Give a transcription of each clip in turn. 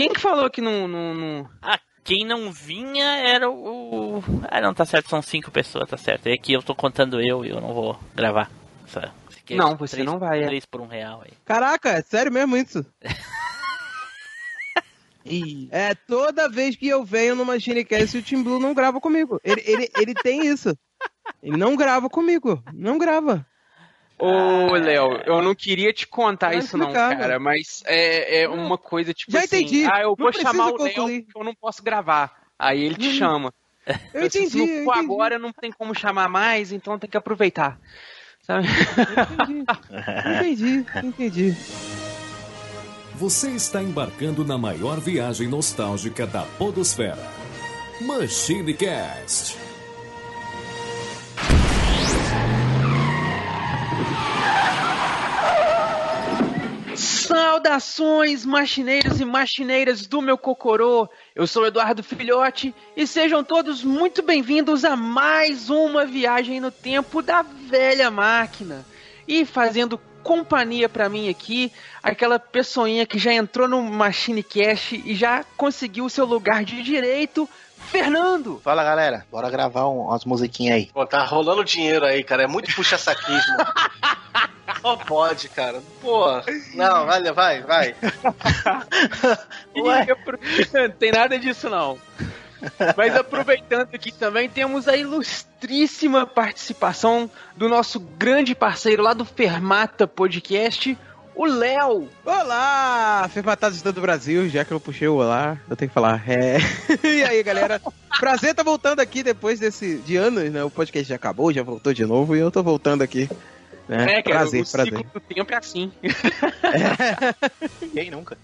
Quem que falou que não. não, não... Ah, quem não vinha era o. Ah, não, tá certo, são cinco pessoas, tá certo. É que eu tô contando eu e eu não vou gravar. Essa... Não, você três, não vai. É. Três por um real aí. Caraca, é sério mesmo isso? é, toda vez que eu venho no Machinecast, o Tim Blue não grava comigo. Ele, ele, ele tem isso. Ele não grava comigo. Não grava. Ô, Léo, eu não queria te contar isso não, cara, mas é, é uma coisa tipo Já assim, entendi. ah, eu Não vou chamar o Léo porque eu não posso gravar. Aí ele te Hum. chama. Eu Se entendi, não eu for entendi. agora, não tem como chamar mais, então tem que aproveitar. Sabe? Entendi, entendi. Você está embarcando na maior viagem nostálgica da Podosfera. Machine Cast. Saudações, machineiros e machineiras do meu Cocorô. Eu sou Eduardo Filhote e sejam todos muito bem-vindos a mais uma viagem no tempo da velha máquina. E fazendo companhia pra mim aqui, aquela pessoinha que já entrou no Machine Cash e já conseguiu seu lugar de direito, Fernando. Fala galera, bora gravar um- umas musiquinhas aí. Pô, tá rolando dinheiro aí, cara. É muito puxa-saquismo. Só pode, cara. Pô, não, vai, vai, vai. Apro- Não tem nada disso não. Mas aproveitando aqui também, temos a ilustríssima participação do nosso grande parceiro lá do Fermata Podcast, o Léo. Olá, Fermatados de todo o Brasil, já que eu puxei o olá, eu tenho que falar. É... e aí, galera? Prazer tá voltando aqui depois desse de anos, né? O podcast já acabou, já voltou de novo e eu tô voltando aqui. Né? É, cara, prazer, o prazer. ciclo do tempo é assim. Quem nunca?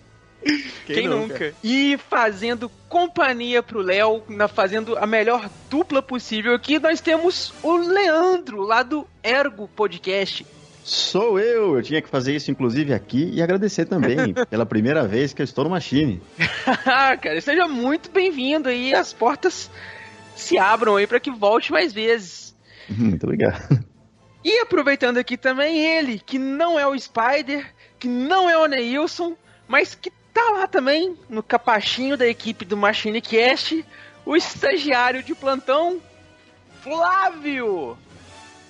Quem, nunca? E fazendo companhia pro Léo, na- fazendo a melhor dupla possível aqui, nós temos o Leandro, lá do Ergo Podcast. Sou eu, eu tinha que fazer isso inclusive aqui e agradecer também pela primeira vez que eu estou no Machine. Ah, cara, seja muito bem-vindo aí. As portas se abram aí para que volte mais vezes. Muito obrigado. E aproveitando aqui também ele, que não é o Spider, que não é o Neilson, mas que tá lá também no capachinho da equipe do Machine Cast, o estagiário de plantão, Flávio.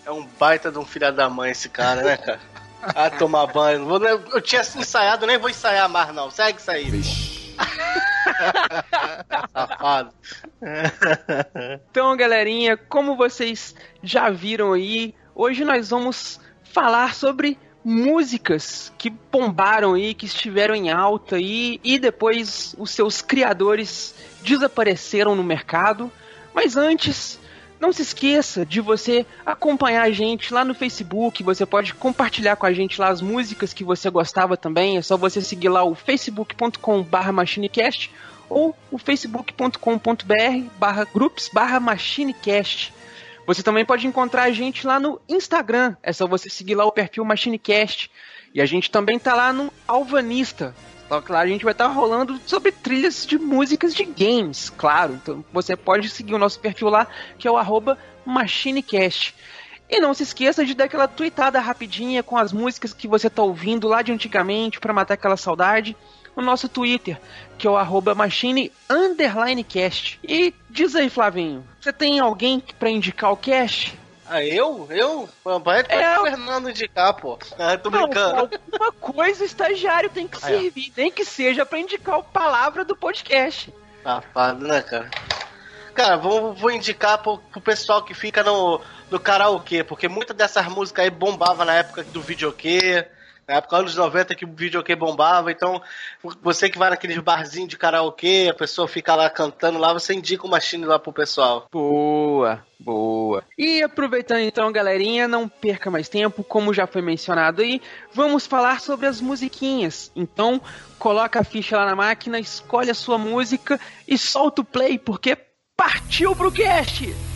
É um baita de um filho da mãe esse cara, né, cara? Ah, tomar banho. Eu tinha ensaiado, nem vou ensaiar mais, não. Segue isso aí. Safado. Então, galerinha, como vocês já viram aí, hoje nós vamos falar sobre músicas que bombaram aí, que estiveram em alta aí, e depois os seus criadores desapareceram no mercado. Mas antes, não se esqueça de você acompanhar a gente lá no Facebook. Você pode compartilhar com a gente lá as músicas que você gostava também. É só você seguir lá o facebook.com/barra machinecast ou o facebook.com.br barra groups barra machinecast. Você também pode encontrar a gente lá no Instagram. É só você seguir lá o perfil Machinecast. E a gente também tá lá no Alvanista. Só que lá a gente vai estar rolando sobre trilhas de músicas de games, claro. Então você pode seguir o nosso perfil lá, que é o arroba Machinecast. E não se esqueça de dar aquela tweetada rapidinha com as músicas que você tá ouvindo lá de antigamente para matar aquela saudade no nosso Twitter, que é o arroba machine underline cast. E diz aí, Flavinho, você tem alguém pra indicar o cast? Ah, eu? Eu? Vai É, é, o Fernando indicar, pô. Ah, tô Não, brincando. alguma coisa o estagiário tem que servir, nem que seja pra indicar a palavra do podcast. Safado, né, cara? Cara, vou, vou indicar pro, pro pessoal que fica no, no karaokê, porque muitas dessas músicas aí bombava na época do videokê, na época anos 90 que o videokê bombava, então você que vai naqueles barzinhos de karaokê, a pessoa fica lá cantando lá, você indica o machine lá pro pessoal. Boa, boa. E aproveitando então, galerinha, não perca mais tempo, como já foi mencionado aí, vamos falar sobre as musiquinhas. Então, coloca a ficha lá na máquina, escolhe a sua música e solta o play, porque partiu pro cast!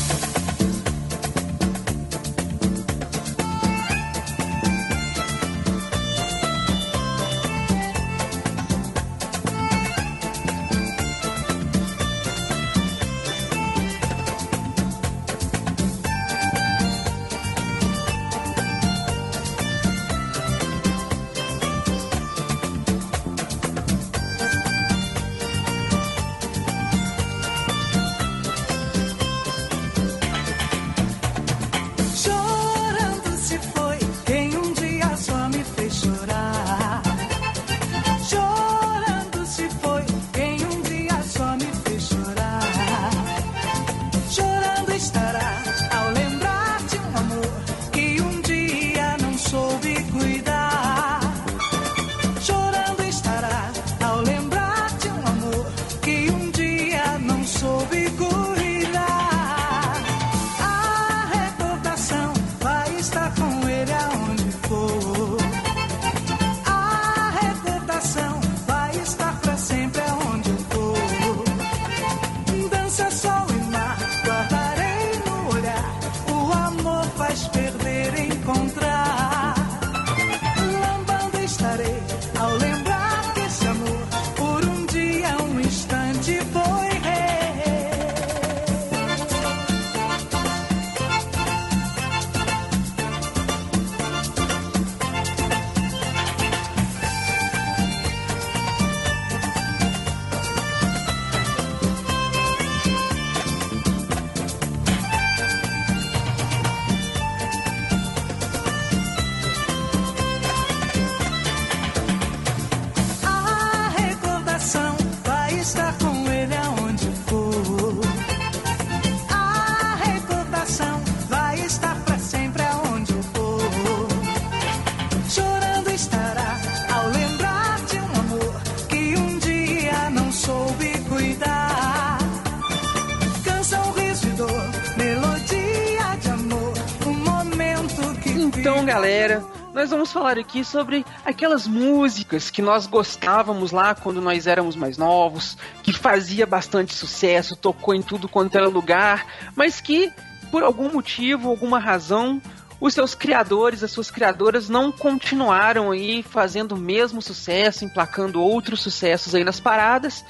Vamos falar aqui sobre aquelas músicas que nós gostávamos lá quando nós éramos mais novos, que fazia bastante sucesso, tocou em tudo quanto era lugar, mas que por algum motivo, alguma razão, os seus criadores, as suas criadoras não continuaram aí fazendo o mesmo sucesso, emplacando outros sucessos aí nas paradas.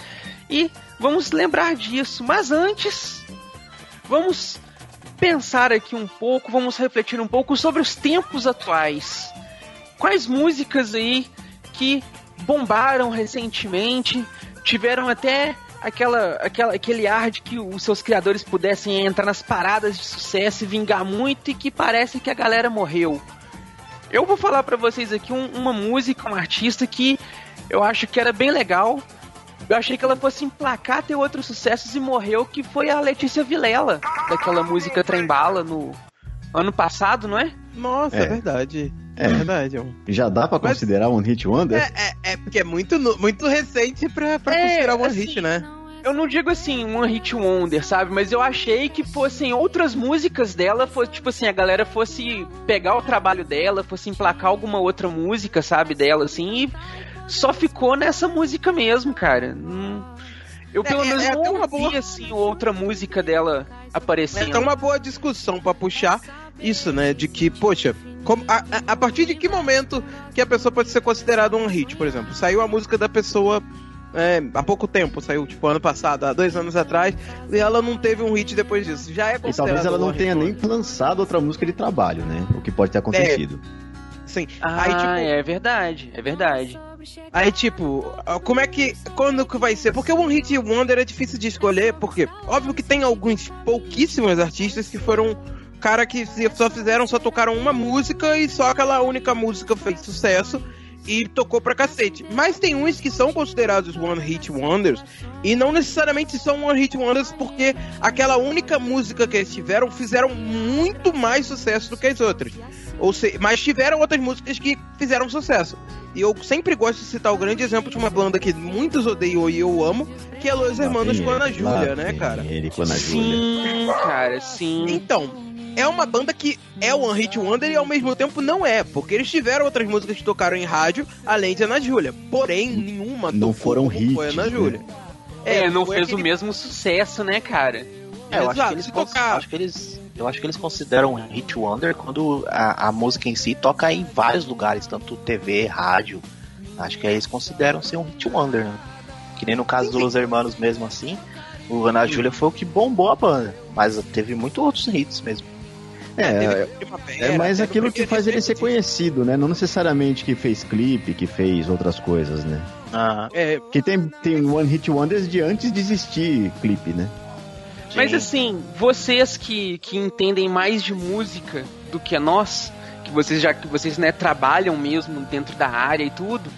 E vamos lembrar disso. Mas antes, vamos pensar aqui um pouco, vamos refletir um pouco sobre os tempos atuais. Quais músicas aí que bombaram recentemente, tiveram até aquela, aquela, aquele ar de que os seus criadores pudessem entrar nas paradas de sucesso e vingar muito e que parece que a galera morreu. Eu vou falar para vocês aqui um, uma música, um artista que eu acho que era bem legal. Eu achei que ela fosse emplacar ter outros sucessos e morreu, que foi a Letícia Vilela, daquela música Trembala no ano passado, não é? Nossa, É. é, verdade. É. É, verdade. é Já dá pra Mas- considerar um hit wonder? É, é, é porque é muito, muito recente pra, pra É, considerar One assim, Hit, né? Eu não digo assim, um hit wonder, sabe? Mas eu achei que fossem outras músicas dela, fosse tipo assim, a galera fosse pegar o trabalho dela, fosse emplacar alguma outra música, sabe, dela, assim, e só ficou nessa música mesmo, cara. Hum, Eu É, pelo é- menos é não ouvi, boa- assim, outra música dela É aparecendo. até uma boa discussão pra puxar isso, né? De que, poxa, como- a, a- partir de que momento que a pessoa pode ser considerada um hit, por exemplo? Saiu a música da pessoa é, há pouco tempo, saiu tipo ano passado, há dois anos atrás, e ela não teve um hit depois disso. Já é E considerado talvez ela um não hit tenha nem lançado outra música de trabalho, né? O que pode ter acontecido. Sim. Ah, aí, tipo, é verdade, é verdade. Aí, tipo, como é que. Quando que vai ser? Porque o One Hit Wonder é difícil de escolher, porque óbvio que tem alguns pouquíssimos artistas que foram cara que só fizeram, só tocaram uma música e só aquela única música fez sucesso e tocou pra cacete. Mas tem uns que são considerados One Hit Wonders e não necessariamente são One Hit Wonders porque aquela única música que eles tiveram fizeram muito mais sucesso do que as outras. Ou se, mas tiveram outras músicas que fizeram sucesso. E eu sempre gosto de citar o grande exemplo de uma banda que muitos odeiam e eu amo, que é Los Hermanos com a Ana Júlia, né, cara? Ele com a Ana Júlia. Sim, cara, sim. Então, é uma banda que é One Hit Wonder e ao mesmo tempo não é, porque eles tiveram outras músicas que tocaram em rádio, além de Ana Júlia. Porém, nenhuma Não tocou foram como foi hits, Ana né? Júlia. É, não foi fez aquele- o mesmo sucesso, né, cara? É, eu acho Exato, que eles se cons- tocar- acho que eles eu acho que eles consideram hit wonder quando a, a música em si toca em vários lugares, tanto TV, rádio. Acho que aí eles consideram ser um hit wonder, né? Que nem no caso Sim, do sim. Los Hermanos mesmo assim. O Ana Júlia foi o que bombou a banda, mas teve muitos outros hits mesmo. É, Primavera, é mais aquilo que faz ele ser conhecido, né? Não necessariamente que fez clipe, que fez outras coisas, né? Aham. É, Porque tem, tem One Hit Wonders de antes de existir clipe, né? Mas Sim. assim, vocês que, que entendem mais de música do que nós, que vocês já que vocês né, trabalham mesmo dentro da área e tudo,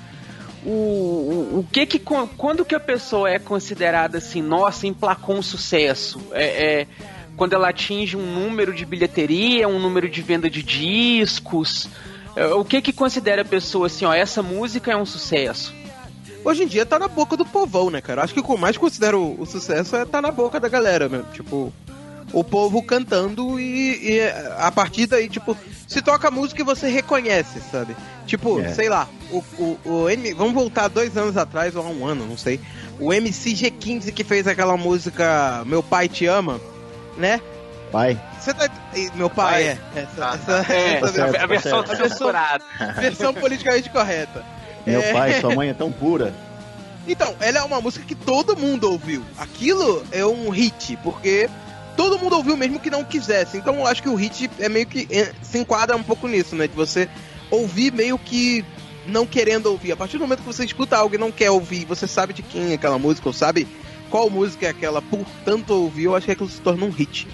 o, o, o que que quando que a pessoa é considerada assim, nossa, emplacou um sucesso? É, é quando ela atinge um número de bilheteria, um número de venda de discos? É, O que que considera a pessoa assim, ó, essa música é um sucesso? hoje em dia tá na boca do povão, né, cara? Acho que o que eu mais considero o, o sucesso é tá na boca da galera, né? Tipo, o povo cantando e, e a partir daí, tipo, se toca música e você reconhece, sabe? Tipo, É. sei lá, o, o, o M. Vamos voltar dois anos atrás, ou há um ano, não sei. O MC G15 que fez aquela música Meu Pai Te Ama, né? Pai, Você tá. Meu pai, Pai. é. Essa, Ah, essa- É, essa certo, a versão tá certo. censurada. versão politicamente correta. meu É. pai, sua mãe é tão pura. Então, ela é uma música que todo mundo ouviu. Aquilo é um hit, porque todo mundo ouviu mesmo que não quisesse. Então eu acho que o hit é meio que é, se enquadra um pouco nisso, né? De você ouvir meio que não querendo ouvir. A partir do momento que você escuta algo e não quer ouvir, você sabe de quem é aquela música, ou sabe qual música é aquela, por tanto ouvir, eu acho que aquilo se torna um hit.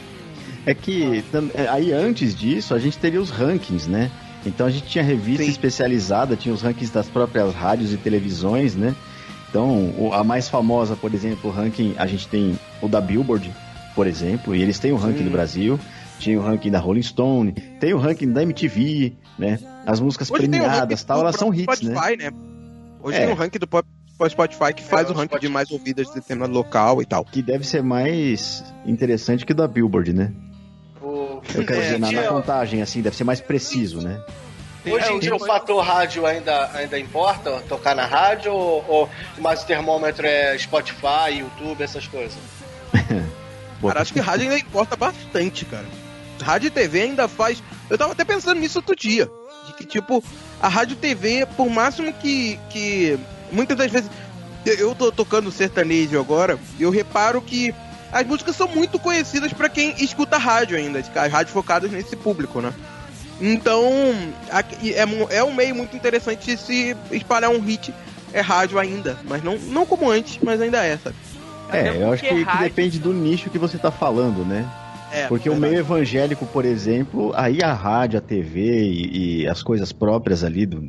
É que é, aí antes disso a gente teria os rankings, né? Então a gente tinha revista Sim. especializada, tinha os rankings das próprias rádios e televisões, né? Então a mais famosa, por exemplo, o ranking, a gente tem o da Billboard, por exemplo, e eles têm o ranking Sim. do Brasil, tinha o ranking da Rolling Stone, tem o ranking da MTV, né? As músicas Hoje premiadas, tal, elas são hits, né? Spotify, né? Hoje É. tem o ranking do pop- Spotify que faz É, o o ranking de mais ouvidas de determinado local e tal. Que deve ser mais interessante que o da Billboard, né? O, Eu quero É, dizer, na, na tinha- hoje assim, deve ser mais preciso, né? Hoje É, em dia o- o fator rádio ainda, ainda importa? Tocar na rádio ou, ou mais o termômetro é Spotify, YouTube, essas coisas? Cara, acho que rádio ainda importa bastante, cara. Rádio e TV ainda faz. Eu tava até pensando nisso outro dia. De que, tipo, a rádio e TV, por máximo que. que muitas das vezes. eu- tô tocando sertanejo agora, e eu reparo que as músicas são muito conhecidas pra quem escuta rádio ainda, as rádios focadas nesse público, né? Então, é, é um meio muito interessante de se espalhar um hit. É rádio ainda, mas não, não como antes, mas ainda é, sabe? É, eu acho que, que depende do nicho que você tá falando, né? É, Porque o verdade. meio evangélico, por exemplo, aí a rádio, a TV e, e as coisas próprias ali, do,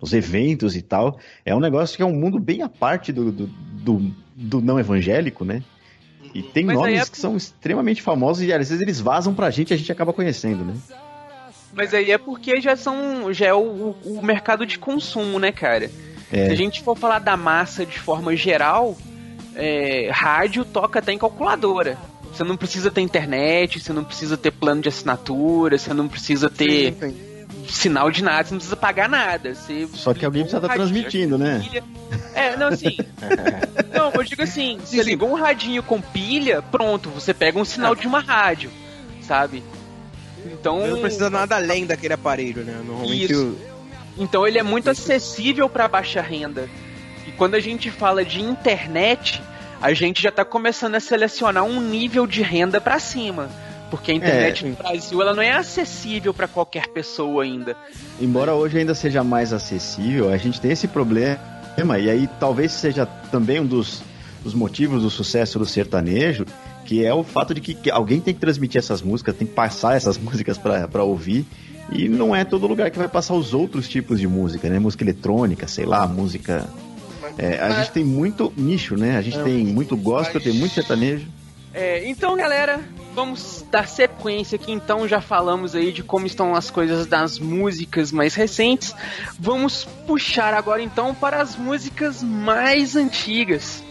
dos eventos e tal, é um negócio que é um mundo bem à parte do, do, do- do não evangélico, né? E tem Mas nomes é- que são extremamente famosos e às vezes eles vazam pra gente e a gente acaba conhecendo, né? Mas aí é porque já são. já é o, o mercado de consumo, né, cara? É. Se a gente for falar da massa de forma geral, é, rádio toca até em calculadora. Você não precisa ter internet, você não precisa ter plano de assinatura, você não precisa ter Sim, sim. sinal de nada, você não precisa pagar nada. Você Só que alguém precisa um estar radinho, transmitindo, né? É, não, assim. não, eu digo assim, Sim, você sim. ligou um radinho com pilha, pronto, você pega um sinal de uma rádio, sabe? Então. Não precisa nada além daquele aparelho, né? Normalmente Isso. o- Então ele é muito acessível para baixa renda. E quando a gente fala de internet, a gente já tá começando a selecionar um nível de renda para cima. Porque a internet É. no Brasil ela não é acessível para qualquer pessoa ainda. Embora hoje ainda seja mais acessível, a gente tem esse problema, e aí talvez seja também um dos, dos motivos do sucesso do sertanejo, que é o fato de que, que alguém tem que transmitir essas músicas, tem que passar essas músicas pra ouvir, e não é todo lugar que vai passar os outros tipos de música, né? Música eletrônica, sei lá, música. É, a gente tem muito nicho, né? A gente tem muito gospel, tem muito sertanejo. É, então, galera, vamos dar sequência aqui. Então, já falamos aí de como estão as coisas das músicas mais recentes. Vamos puxar agora então para as músicas mais antigas.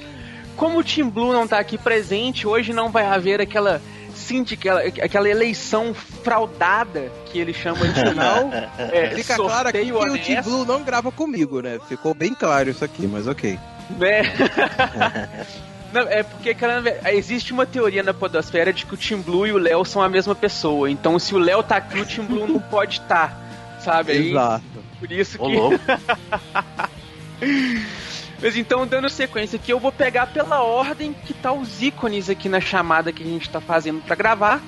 Como o Team Blue não está aqui presente, hoje não vai haver aquela síndica, aquela, aquela eleição fraudada que ele chama de final. É, Fica claro aqui que o honesto. Blue não grava comigo, né? Ficou bem claro isso aqui, mas ok. né? Não, é porque, cara, existe uma teoria na podosfera de que o Team Blue e o Léo são a mesma pessoa. Então, se o Léo tá aqui, o Team Blue não pode estar. sabe? Aí, Exato. por isso Ô, que. Mas então, dando sequência aqui, eu vou pegar pela ordem que tá os ícones aqui na chamada que a gente tá fazendo pra gravar.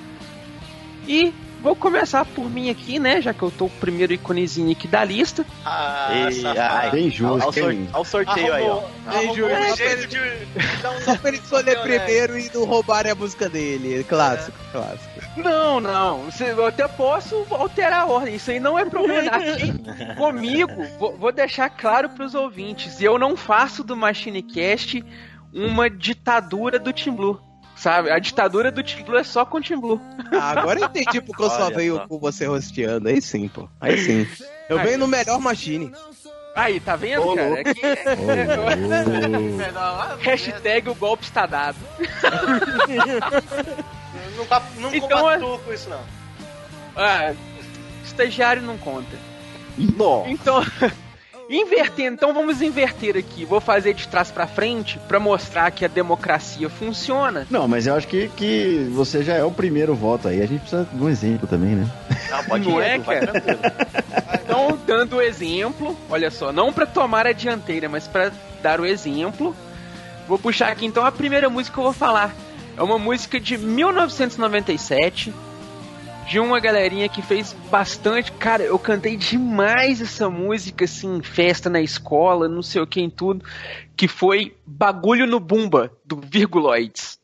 E vou começar por mim aqui, né? Já que eu tô o primeiro íconezinho aqui da lista. Ah, safado. ai, Bem Ao, justo, hein? ao sorteio aí, ó. Júlio, um só jeito de Só pra ele escolher primeiro e não roubarem a música dele. Clássico, clássico. Não, não. Eu até posso alterar a ordem. Isso aí não é problema. Aqui, comigo, vou, deixar claro pros ouvintes. Eu não faço do MachineCast uma ditadura do Team Blue. Sabe? A ditadura do Team Blue é só com o Team Blue. Ah, agora eu entendi porque eu só só. com você rosteando. Aí sim, pô. Aí sim. Eu Aí. venho no melhor machine. Aí, tá vendo, Ô, cara? louco. Aqui, Ô, hashtag o golpe está dado. Não, pa- não Então, compactuo com isso, não. Ah, estagiário não conta. Nossa. Então, invertendo, então vamos inverter aqui. Vou fazer de trás pra frente pra mostrar que a democracia funciona. Não, mas eu acho que, que você já é o primeiro voto aí. A gente precisa de um exemplo também, né? Não, pode Não ir, é, cara? Então, dando o exemplo, olha só, não pra tomar a dianteira, mas pra dar o exemplo. Vou puxar aqui então a primeira música que eu vou falar. É uma música de 1997 de uma galerinha que fez bastante. Cara, eu cantei demais essa música assim, festa na escola, não sei o que em tudo, que foi Bagulho no Bumba do Virguloids.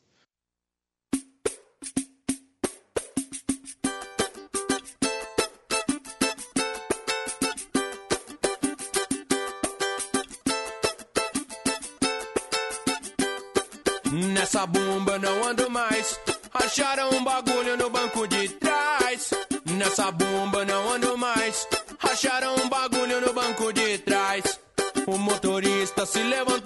Nessa bomba não ando mais. Acharam um bagulho no banco de trás. O motorista se levantou.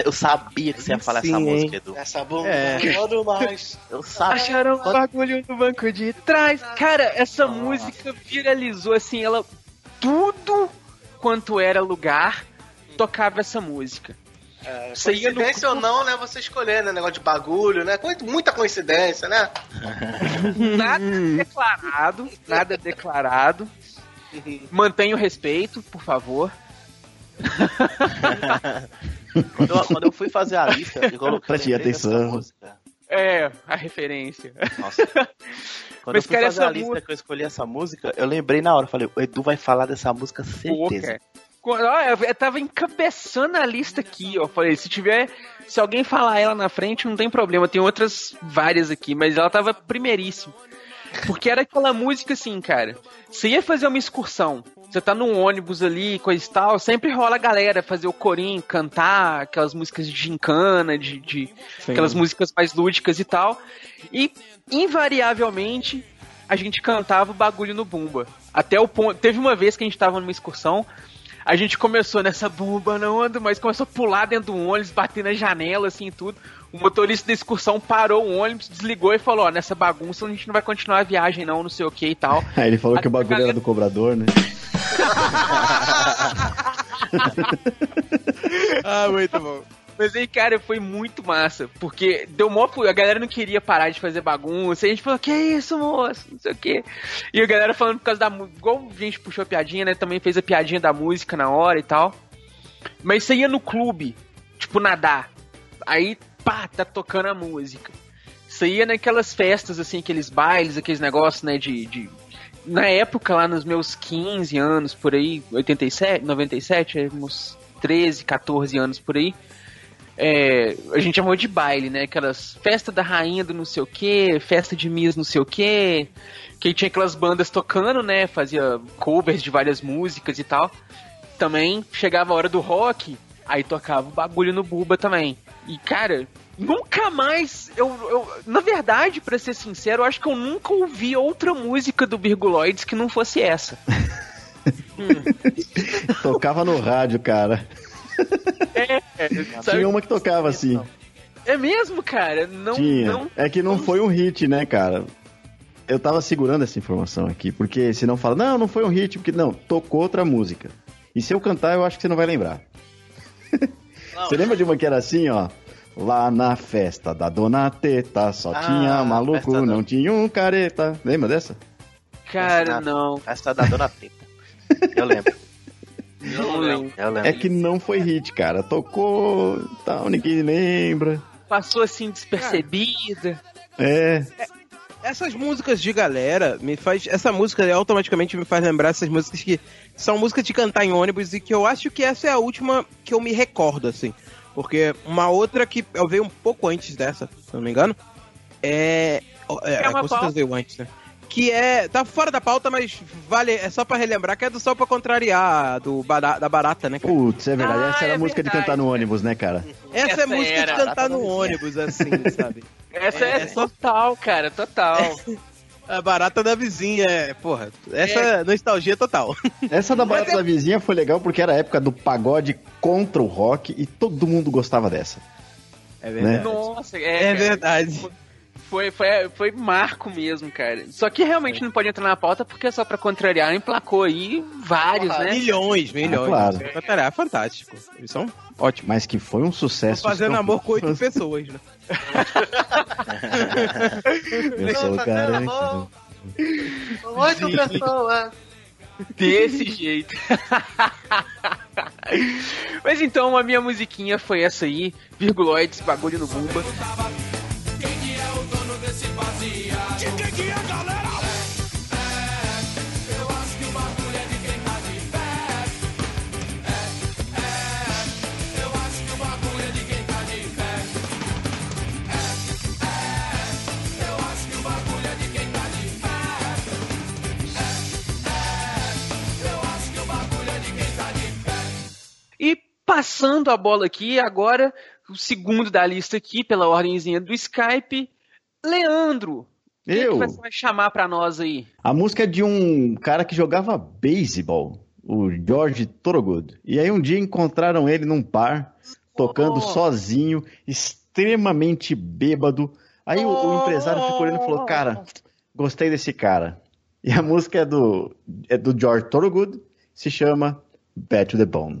Cara, eu sabia que você ia falar Sim, essa hein? música, Edu. Essa bumba É. não ando mais. Eu sabia. Acharam um bagulho no banco de trás. Cara, essa música viralizou assim, ela. Tudo quanto era lugar tocava essa música. É, Você ia no coincidência ou não, né? Você escolher, né? Negócio de bagulho, né? Muita coincidência, né? Nada declarado, nada declarado. Mantenha o respeito, por favor. Quando eu, quando eu fui fazer a lista, eu coloquei Preste dessa atenção. música. É, a referência. Nossa. Quando Mas, eu fui cara, fazer essa a lista música- que eu escolhi essa música, eu lembrei na hora. Falei, o Edu vai falar dessa música Pô, certeza. Quando- ó, eu eu tava encabeçando a lista aqui, ó. Falei, se tiver. Se alguém falar ela na frente, não tem problema. Tem outras várias aqui, mas ela tava primeiríssima. Porque era aquela música assim, cara. Você ia fazer uma excursão, você tá num ônibus ali, coisa e tal, sempre rola a galera fazer o corinho, cantar aquelas músicas de gincana, de, de Sim. aquelas músicas mais lúdicas e tal. E, invariavelmente, a gente cantava o bagulho no bumba. Até o ponto. Teve uma vez que a gente tava numa excursão. A gente começou nessa bumba, não ando mais, começou a pular dentro do ônibus, bater na janela, assim e tudo. O motorista da excursão parou o ônibus, desligou e falou: Ó, nessa bagunça a gente não vai continuar a viagem, não, não sei o que e tal. Aí ele falou que o A bagulho galera- era do cobrador, né? Ah, muito bom. Mas aí, cara, foi muito massa. Porque deu mó. A galera não queria parar de fazer bagunça. E a gente falou, que isso, moço? Não sei o quê. E a galera falando por causa da música. Igual a gente puxou a piadinha, né? Também fez a piadinha da música na hora e tal. Mas você ia no clube, tipo, nadar. Aí, pá, tá tocando a música. Você ia naquelas festas, assim, aqueles bailes, aqueles negócios, né, de, de... Na época, lá nos meus 15 anos, por aí, 87, 97, é, uns 13, 14 anos por aí, é, a gente chamou de baile, né? Aquelas festa da rainha do não sei o que, festa de Miss não sei o que, que tinha aquelas bandas tocando, né? Fazia covers de várias músicas e tal. Também chegava a hora do rock, aí tocava o bagulho no Buba também. E cara, nunca mais. Eu, eu, na verdade, pra ser sincero, eu acho que eu nunca ouvi outra música do Virguloides que não fosse essa. Tocava no rádio, cara. É, sabe? Tinha uma que tocava assim. é mesmo, cara. Não, Tinha. não É que não foi um hit, né, cara? Eu tava segurando essa informação aqui, porque senão fala, não, não foi um hit, porque não, tocou outra música. E se eu cantar, eu acho que você não vai lembrar. Você lembra de uma que era assim, ó? Lá na festa da Dona Teta só Ah, tinha maluco, da- não tinha um careta. Lembra dessa? Cara, Festa da- não. Festa da Dona Teta. Eu lembro, Não lembro. eu lembro. É que não foi hit, cara. Tocou, tal, ninguém lembra. Passou assim despercebida. É, Essas músicas de galera me faz. Essa música automaticamente me faz lembrar essas músicas que são músicas de cantar em ônibus e que eu acho que essa é a última que eu me recordo, assim. Porque uma outra que eu veio um pouco antes dessa, se não me engano, é. É, É uma com certeza pauta. veio antes, né? Que é. Tá fora da pauta, mas vale. É só pra relembrar que é do Sol pra Contrariar, do bara- da Barata, né? cara? putz, é verdade. Ah, Essa era é a música de verdade, cantar no ônibus, né, cara? Essa, essa é música era. de cantar no ônibus, assim, sabe? Essa é, É, é só- total, cara, total. A barata da vizinha, é, porra, essa é nostalgia total. Essa da Barata é- da Vizinha foi legal porque era a época do pagode contra o rock e todo mundo gostava dessa. É verdade. Nossa, é, É verdade. Foi, foi, foi marco mesmo, cara. Só que realmente não pode entrar na pauta porque é só pra contrariar, emplacou aí vários, Porra, né? Milhões, milhões. claro. Cantará, é fantástico. Eles são ótimos. Mas que foi um Tô sucesso. fazendo amor com oito pessoas, né? Eu sou o cara. fazendo amor. Oito pessoas. Desse jeito. Mas então, a minha musiquinha foi essa aí, virguloides, bagulho no bumba. Passando a bola aqui, agora, o segundo da lista aqui, pela ordemzinha do Skype, Leandro. O que, Eu? que você vai chamar pra nós aí? A música é de um cara que jogava beisebol, o George Thorogood. E aí um dia encontraram ele num bar, tocando Oh. sozinho, extremamente bêbado. Aí o, o empresário ficou olhando e falou, cara, gostei desse cara. E a música é do, é do George Thorogood, se chama Bad to the Bone.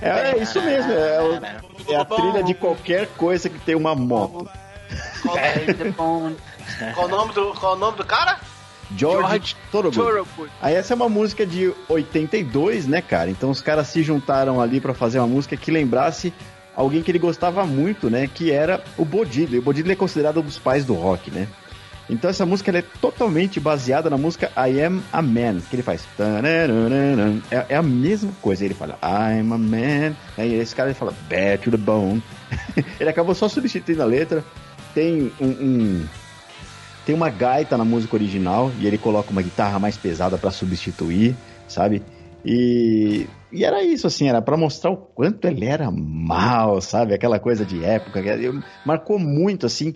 É, é isso mesmo, é, o- é a trilha de qualquer coisa que tem uma moto. Qual o nome do, qual o nome do cara? George, George Thorogood. Aí essa é uma música de 82, né, cara? Então os caras se juntaram ali pra fazer uma música que lembrasse alguém que ele gostava muito, né? Que era o Bo Diddley. O Bo Diddley é considerado um dos pais do rock, né? Então essa música é totalmente baseada na música I Am a Man, que ele faz. É, é a mesma coisa. Ele fala I'm a man. Aí esse cara ele fala Bad to the bone. ele acabou só substituindo a letra. Tem um- um tem uma gaita na música original e ele coloca uma guitarra mais pesada pra substituir, sabe? E, e era isso, assim, era pra mostrar o quanto ele era mal, sabe? Aquela coisa de época, marcou muito, assim.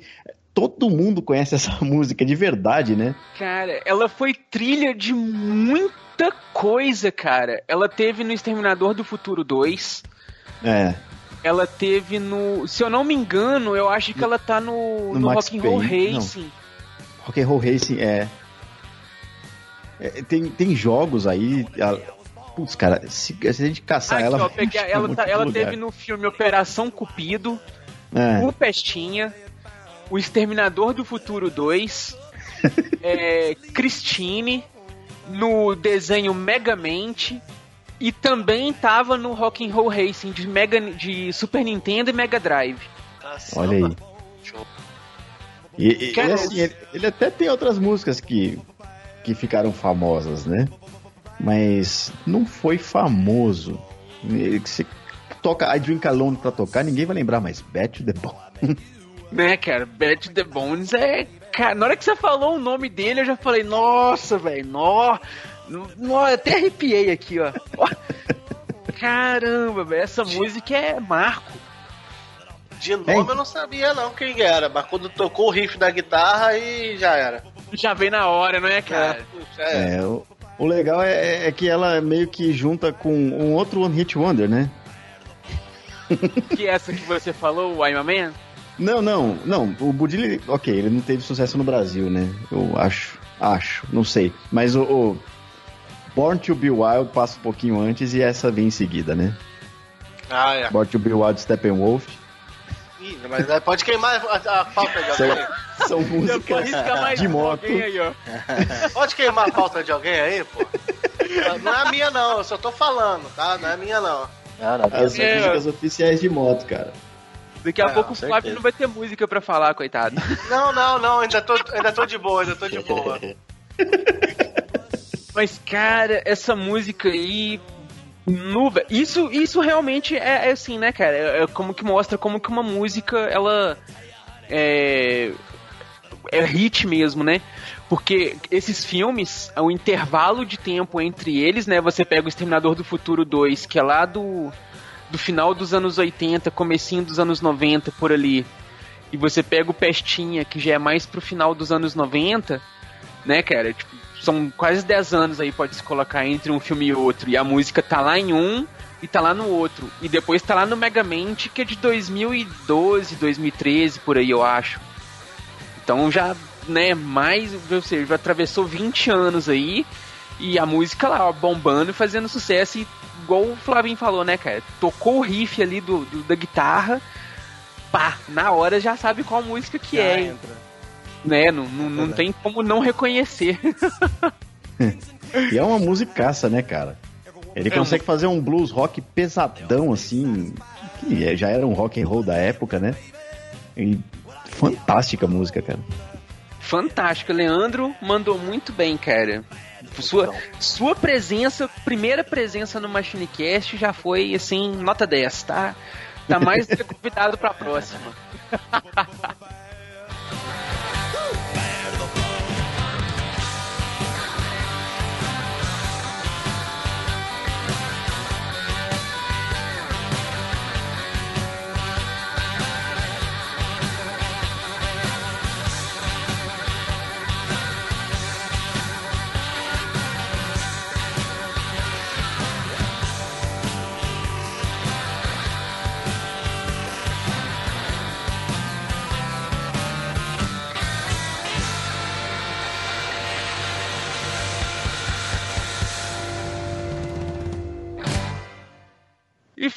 Todo mundo conhece essa música de verdade, né? Cara, ela foi trilha de muita coisa, cara. Ela teve no Exterminador do Futuro 2. É. Ela teve no. Se eu não me engano, eu acho que ela tá no, No no, Max Rock'n'Roll Payne, Racing. Rock and Roll Racing é. é, tem, tem jogos aí. a- Putz, cara, se, se a gente caçar Aqui, ela. ó, peguei- ela, tá- ela teve no filme Operação Cupido, É. O Pestinha, O Exterminador do Futuro 2, é, Christine, no desenho Megamente e também tava no Rock'n'Roll Racing de, Mega, de Super Nintendo e Mega Drive. Olha aí. E, e- e assim, ele, ele até tem outras músicas que, que ficaram famosas, né? Mas não foi famoso. Ele- que Você toca I Drink Alone pra tocar, ninguém vai lembrar, mas Bet to the Bone. Né, cara? Bad the Bones é. Cara, na hora que você falou o nome dele, eu já falei, nossa, velho, nó. nó, eu até arrepiei aqui, ó. Caramba, velho, essa música é marco. De nome eu não sabia não quem era, mas quando tocou o riff da guitarra aí já era. Já vem na hora, não é, cara? Já era. É, o, o legal é, é que ela meio que junta com um outro One Hit Wonder, né? Que essa que você falou, o I'm a Man? Não, não, não. O Budilli, ok, ele não teve sucesso no Brasil, né? Eu acho, acho, não sei. Mas o, o Born to Be Wild passa um pouquinho antes e essa vem em seguida, né? Ah, é. Born to Be Wild Steppenwolf. Ih, mas pode queimar a, a pauta de São, alguém. são Depois músicas risca mais de moto. aí, ó. Pode queimar a pauta de alguém aí, pô? Não é a minha não, eu só tô falando, tá? Não é a minha não. Cara, As É. músicas oficiais de moto, cara. Daqui a É, pouco o com Flávio certeza. não vai ter música pra falar, coitado. Não, não, não, ainda tô, ainda tô de boa, ainda tô de boa. Mas, cara, essa música aí. No, vé- isso, isso realmente é, é assim, né, cara? É, é como que mostra como que uma música, ela. É. É hit mesmo, né? Porque esses filmes, o intervalo de tempo entre eles, né? Você pega o Exterminador do Futuro 2, que é lá do, do final dos anos 80, comecinho dos anos 90, por ali. E você pega o Pestinha, que já é mais pro final dos anos 90, né, cara? Tipo, são quase 10 anos aí, pode se colocar entre um filme e outro. E a música tá lá em um e tá lá no outro. E depois tá lá no Megamente, que é de 2012, 2013, por aí, eu acho. Então já, né, mais, ou seja, já atravessou 20 anos aí. E a música lá, ó, bombando e fazendo sucesso. E igual o Flavinho falou, né, cara? Tocou o riff ali do, do- da guitarra. Pá, na hora já sabe qual música que Já é. entra. Né, não, não, não tem como não reconhecer. E é uma musicaça, né, cara? Ele É consegue fazer um blues rock pesadão, assim, que é- já era um rock and roll da época, né? E fantástica música, cara. Fantástica. Leandro mandou muito bem, cara. Sua, sua presença, primeira presença no MachineCast já foi, assim, nota 10, tá? Tá mais do que convidado pra próxima.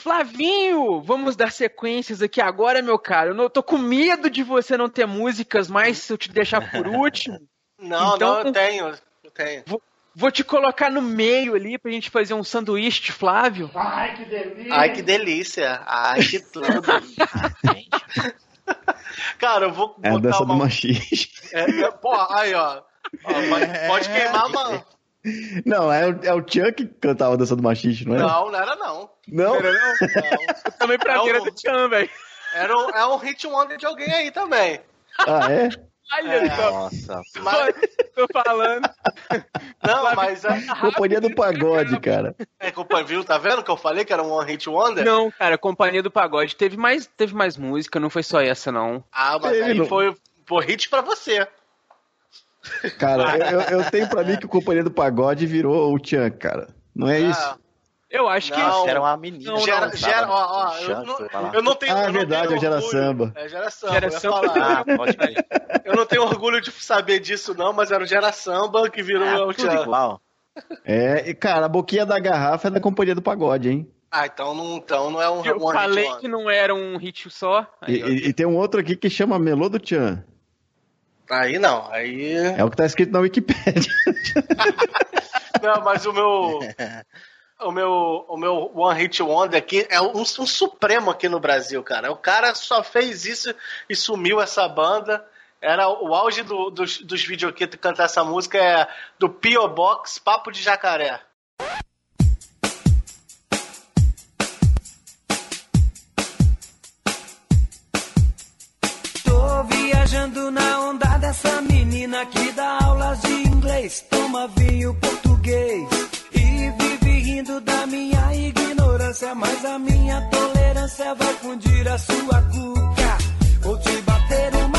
Flavinho, vamos dar sequências aqui agora, meu cara. Eu não, tô com medo de você não ter músicas mais se eu te deixar por último. Não, Então- não, eu tenho. Eu tenho. Vou te colocar no meio ali pra gente fazer um sanduíche de Flávio. Ai, que delícia. Ai, que tudo. Cara, eu vou É a botar dança uma... do machixe. É, é, pô, aí, ó. Ó, pode, pode queimar, mano. Não, é o, é o Chuck que cantava a dança do machixe, não é? Não, não era não. Não? Era não? Não. Também prazer É é o- do Tchan, velho. Era um, é um hit wonder de alguém aí também. Ah, é? Olha só, Nossa. Mas, tô falando. não, mas é, Companhia do Pagode, cara. é culpa, viu? Tá vendo que eu falei que era um one hit wonder? Não, cara, Companhia do Pagode teve mais, teve mais música, não foi só essa, não. Ah, mas Teve, aí não. foi, foi hit pra você. Cara, eu, eu- eu tenho pra mim que o Companhia do Pagode virou o Chuck, cara. Não é isso? Eu acho que. Não. Era uma menina. Não, que gera, dançava gera, ó, ó, eu não, eu não tenho. Ah, eu não verdade, é Gera. Samba. É Gera Samba. Gera eu ia Samba. falar. Ah, pode. Eu não tenho orgulho de saber disso, não, mas era o Gera Samba que virou Ah, o tudo Tchan. igual. É, e, cara, a boquinha da garrafa é da Companhia do Pagode, hein? Ah, então não, então não é um Eu hit falei wonder. que não era um hit só. E, Aí, e- e tem um outro aqui que chama Melô do Tchan. Aí não, aí. É o que tá escrito na Wikipédia. Não, mas o meu. O meu, o meu One Hit Wonder aqui é um, um supremo aqui no Brasil, cara. O cara só fez isso e sumiu essa banda. Era o auge do- dos, dos videoclips cantar essa música é do P.O. Box Papo de Jacaré. Tô viajando na menina que dá aulas de inglês, toma vinho português e vive rindo da minha ignorância, mas a minha tolerância vai fundir a sua cuca. Vou te bater uma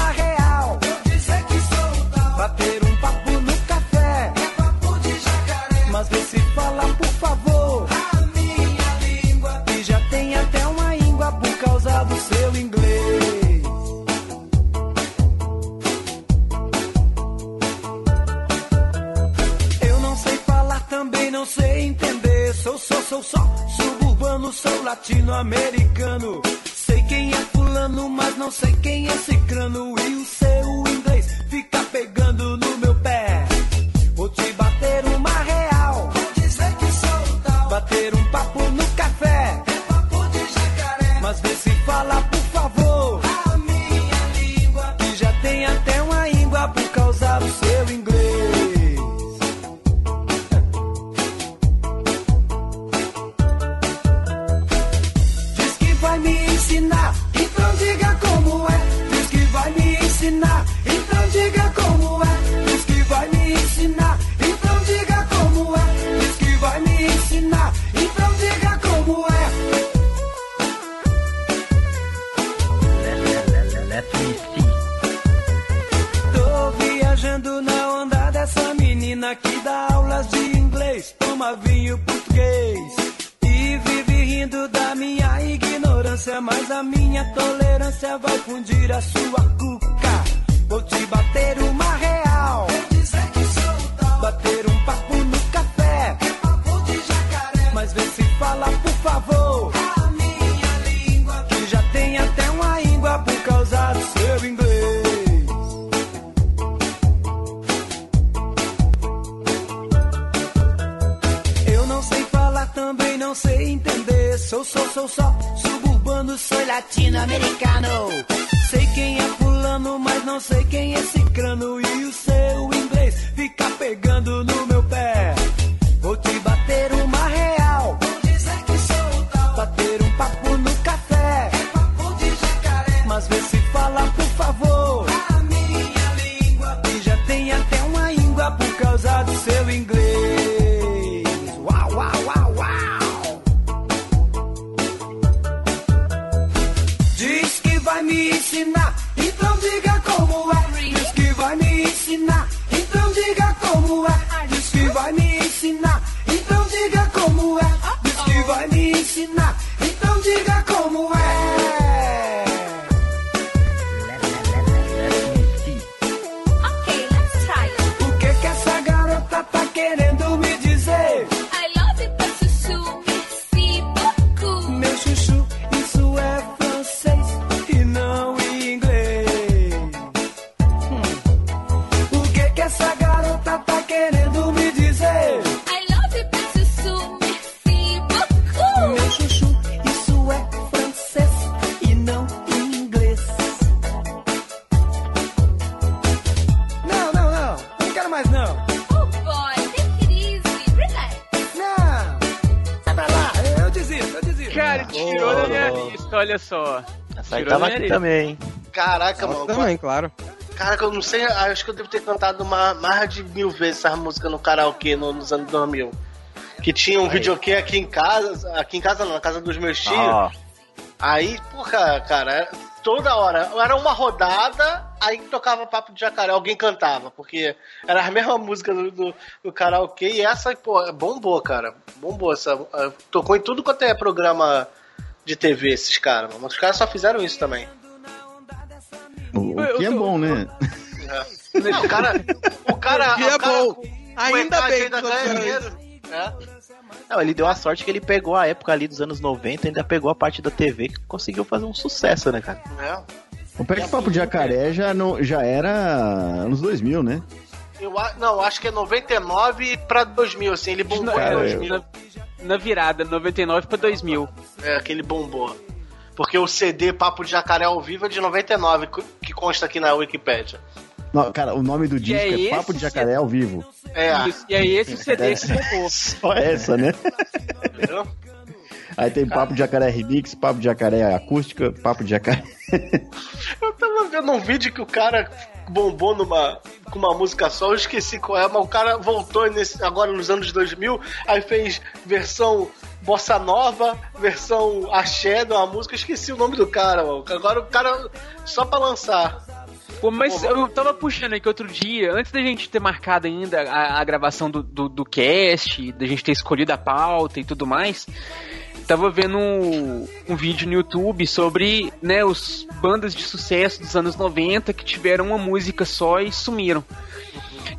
suburbano, sou latino-americano. Sei quem é fulano, mas não sei quem é cicrano. E o seu aí Tirou tava aqui também. Caraca, Nossa, mano. também, claro. Caraca, eu não sei, acho que eu devo ter cantado uma, mais de mil vezes essa música no karaokê no- nos anos 2000. Que tinha um videokê aqui em casa, aqui em casa não, na casa dos meus tios. Ó, Aí, porra, cara, toda hora, era uma rodada, aí tocava papo de jacaré, alguém cantava, porque era a mesma música do, do, do karaokê e essa, pô, bombou, cara. Bombou essa. eh, Tocou em tudo quanto é programa de TV, esses caras, mano. Mas os caras só fizeram isso também. O, o Eu que é bom, né? Não, o cara. O cara. O que é o cara bom. com- com Ainda metade bem ainda que ganha dinheiro. É. Não, ele deu a sorte que ele pegou a época ali dos anos 90, ainda pegou a parte da TV que conseguiu fazer um sucesso, né, cara? é. O Pé de Papo de Jacaré já, não, já era anos 2000, né? Eu, não, acho que é 99 pra 2000, assim, ele bombou Cara, em eu- 2000. Na, na virada, 99 pra 2000. É, aquele bombou. Porque o CD Papo de Jacaré ao vivo é de 99, co- que consta aqui na Wikipédia. Não, cara, o nome do disco é é, Papo de CD? Jacaré ao vivo. É, Isso, e aí esse o CD que bombou. Só essa, né? entendeu? Aí tem Papo de Jacaré Remix, Papo de Jacaré Acústica, Papo de Jacaré. Eu tava vendo um vídeo que o cara bombou numa, com uma música só, eu esqueci qual é, mas o cara voltou nesse, agora nos anos 2000, aí fez versão bossa nova, versão axé de uma música, eu esqueci o nome do cara, mano. Agora o cara, só pra lançar. Pô, mas eu tava puxando aqui outro dia, antes da gente ter marcado ainda a, a gravação do, do, do cast, da gente ter escolhido a pauta e tudo mais, tava vendo um, um vídeo no YouTube sobre, né, os bandas de sucesso dos anos 90 que tiveram uma música só e sumiram.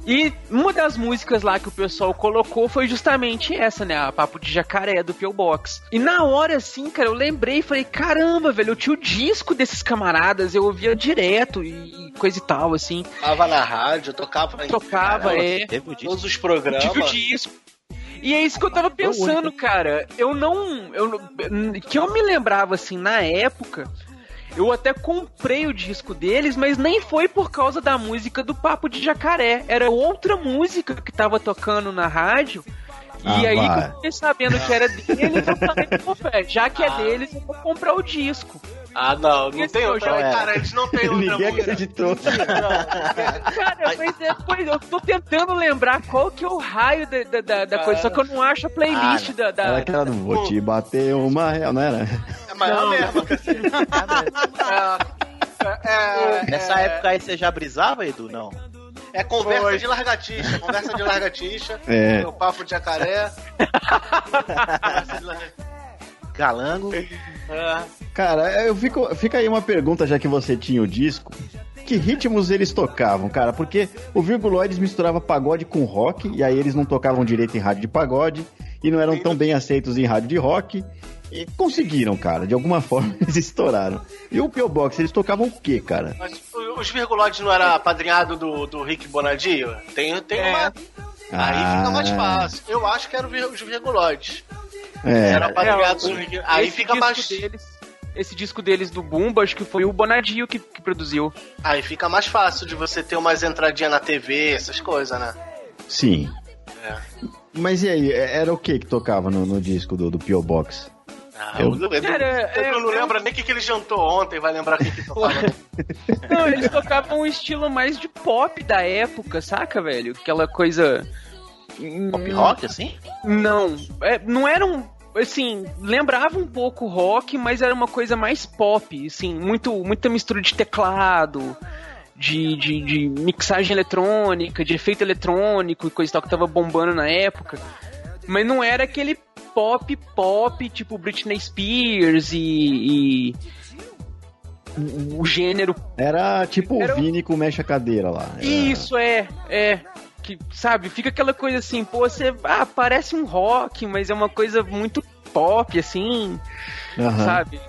E uma das músicas lá que o pessoal colocou foi justamente essa, né? A Papo de Jacaré do P.O. Box. E na hora, assim, cara, eu lembrei e falei: caramba, velho, eu tinha o disco desses camaradas, eu ouvia direto e coisa e tal, assim. Tava na rádio, tocava Tocava, é. O disco. todos os Tive o programas. disco. E é isso que eu tava pensando, cara. Eu não. Eu, que eu me lembrava, assim, na época. Eu até comprei o disco deles, mas nem foi por causa da música do Papo de Jacaré. Era outra música que tava tocando na rádio. Ah, e aí vai. que eu fiquei sabendo que era deles, eu falei, pô, já que é deles, eu vou comprar o disco. Ah, não, não tem eu outra. já- Cara, eles não tem outra Ninguém música. acreditou. Cara, mas depois eu tô tentando lembrar qual que é o raio da, da, da- da coisa, só que eu não acho a playlist da, da- Era aquela do Vou te bater uma real, não era? É maior mesmo, cacete. É, é, Nessa é, época aí você já brisava, Edu? Não. É conversa Foi. de largatixa, conversa de largatixa. É. O papo de jacaré. Conversa de larga- Galango. É. Cara, eu fico, fica aí uma pergunta, já que você tinha o disco. Que ritmos eles tocavam, cara? Porque o Virguloides misturava pagode com rock, e aí eles não tocavam direito em rádio de pagode, e não eram tão bem aceitos em rádio de rock. E conseguiram, cara. De alguma forma eles estouraram. E o P.O. Box, eles tocavam o quê, cara? Mas o- os virgulotes não era padrinhado do, do Rick Bonadio? Tem, tem É. uma. Aí fica mais Ah, fácil. Eu acho que eram vir- os virgulotes. É. Era padrinhado É. Aí esse fica disco mais. Deles, esse disco deles do Bumba, acho que foi o Bonadio que, que produziu. Aí fica mais fácil de você ter umas entradinhas na TV, essas coisas, né? Sim. É. Mas e aí, é- era o que que tocava no, no disco do, do P.O. Box? Ah, Eu- Cara, Edu é- não é- lembra nem o que, que ele jantou ontem, vai lembrar o que, que falando. Não, eles tocavam um estilo mais de pop da época, saca, velho? Aquela coisa. Pop rock, assim? Não, é, não era um. Assim, lembrava um pouco rock, mas era uma coisa mais pop, assim, muito, muita mistura de teclado, de, de, de mixagem eletrônica, de efeito eletrônico e coisa e tal que tava bombando na época. Mas não era aquele pop pop, tipo Britney Spears e. e o, o gênero Era tipo Era o o- Vini com mexe a cadeira lá. Era- isso é, é. Que, sabe, fica aquela coisa assim, pô, você. Ah, parece um rock, mas é uma coisa muito pop, assim, Aham. sabe?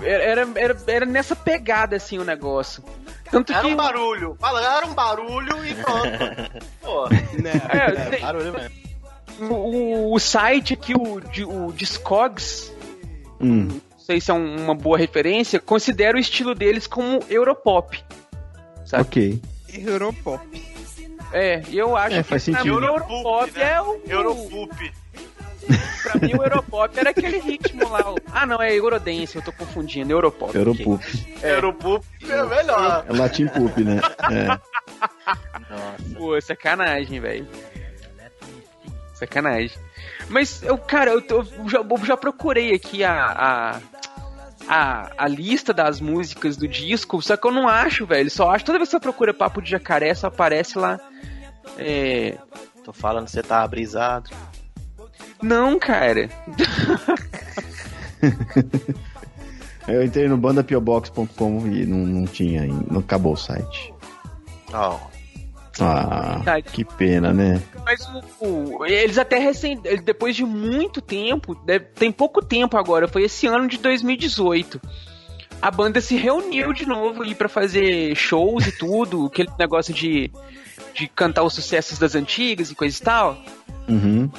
Era, era, era, nessa pegada, assim, o negócio. Tanto Era que. um barulho. Era um barulho e pronto. Pô, Né? é, tem- Barulho mesmo. o, o- site aqui, o, de- o Discogs, Hum. não sei se é um- uma boa referência, considera o estilo deles como Europop. Sabe? Ok. Europop. É, e eu acho É, que faz sentido. mim o Europop né? é o. Europoop. Pra mim o Europop era aquele ritmo lá. o- Ah, não, é Eurodance, eu tô confundindo. Europop. Europoop. Europoop é melhor. É Latin Poop, né? É. Pô, sacanagem, velho. Sacanagem. Mas, eu, cara, eu, tô- eu já, eu já procurei aqui a, a, a, a lista das músicas do disco, só que eu não acho, velho. Só acho, toda vez que você procura Papo de Jacaré, só aparece lá. É. Tô falando, você tá brisado. Não, cara. Eu entrei no bandapiobox.com e não, não tinha ainda. Não acabou o site. Ó, Ah, Verdade. que pena, né? Mas o, eles até recém, depois de muito tempo, tem pouco tempo agora, foi esse ano de 2018. A banda se reuniu de novo ali pra fazer shows e tudo, aquele negócio de, de cantar os sucessos das antigas e coisa e tal. Uhum.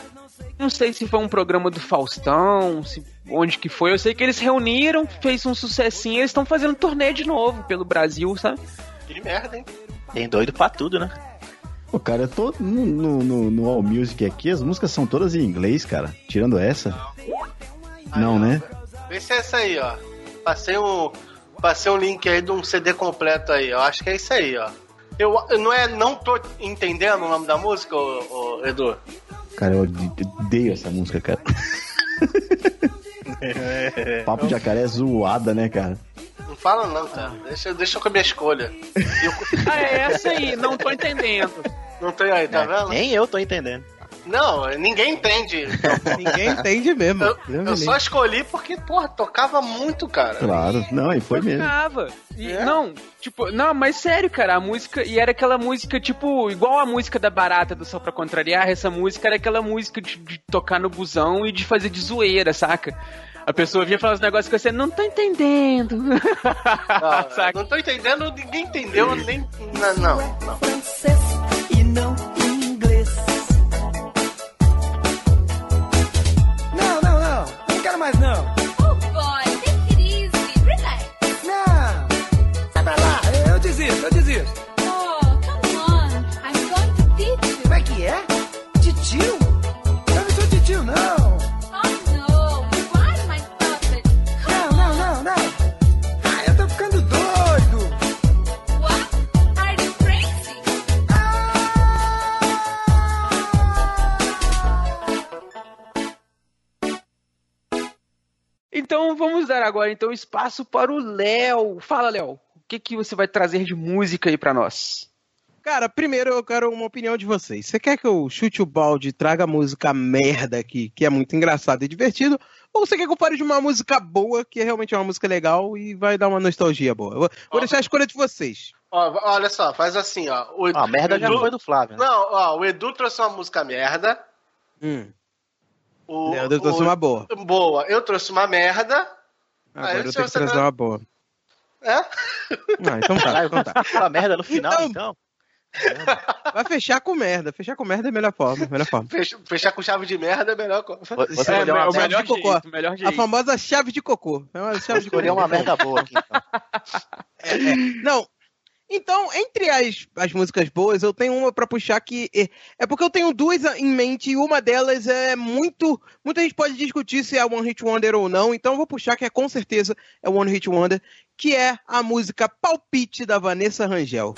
Não sei se foi um programa do Faustão, se, onde que foi. Eu sei que eles reuniram, fez um sucessinho, eles estão fazendo turnê de novo pelo Brasil, sabe? Que merda, hein? tem doido pra tudo, né? Pô, cara, eu tô no, no, no, no All Music aqui, as músicas são todas em inglês, cara. Tirando essa. Não, né? Vê se é essa aí, ó. Passei um, passei um link aí de um CD completo aí. Eu acho que é isso aí, ó. Eu, eu não é, não tô entendendo o nome da música, ô, ô, Edu. Cara, eu odeio essa música, cara. Papo de jacaré é zoada, né, cara? Não fala não, cara. Deixa, deixa eu com a minha escolha. Ah, é essa aí, não tô entendendo. Não tem aí, tá É, vendo? nem eu tô entendendo. Não, ninguém entende. Ninguém entende mesmo. Eu, eu só escolhi porque, porra, tocava muito, cara. Claro. Não, e foi mesmo. Tocava. E, É? Não, tipo, não, mas sério, cara, a música. E era aquela música, tipo, igual a música da Barata do Só Pra Contrariar, essa música era aquela música de, de tocar no busão e de fazer de zoeira, saca? A pessoa vinha falar uns negócios que você não tá entendendo. Saca? não tô entendendo, ninguém entendeu, nem. Não, não. não. Mais não. Oh boy, it easy. Relax. Não. Sai pra lá. Eu desisto, eu desisto. Então vamos dar agora então espaço para o Léo. Fala, Léo. O que, que você vai trazer de música aí pra nós? Cara, primeiro eu quero uma opinião de vocês. Você quer que eu chute o balde e traga música merda aqui, que é muito engraçado e divertido? Ou você quer que eu pare de uma música boa, que é realmente uma música legal e vai dar uma nostalgia boa? Eu vou, vou deixar a escolha de vocês. Ó, olha só, faz assim, ó. O Edu, Ah, a merda já Edu- foi do Flávio. né? Não, ó, o Edu trouxe uma música merda. Hum, O, Leandro trouxe o- uma boa. Boa, eu trouxe uma merda. Agora eu tenho que trazer não- uma boa. É? Ah, então tá, então tá. Fala merda no final, Então- então. Vai fechar com merda. Fechar com merda é a melhor forma. Melhor forma. Fech- Fechar com chave de merda é melhor. co- Vo- Você É, uma o merda, melhor jeito, cocô. melhor A famosa chave de cocô. É uma chave de cocô. uma merda boa aqui, então. Não. Então, entre as, as músicas boas, eu tenho uma pra puxar que. É, é porque eu tenho duas em mente e uma delas é muito. Muita gente pode discutir se é One Hit Wonder ou não, então eu vou puxar que é com certeza é One Hit Wonder, que é a música Palpite da Vanessa Rangel.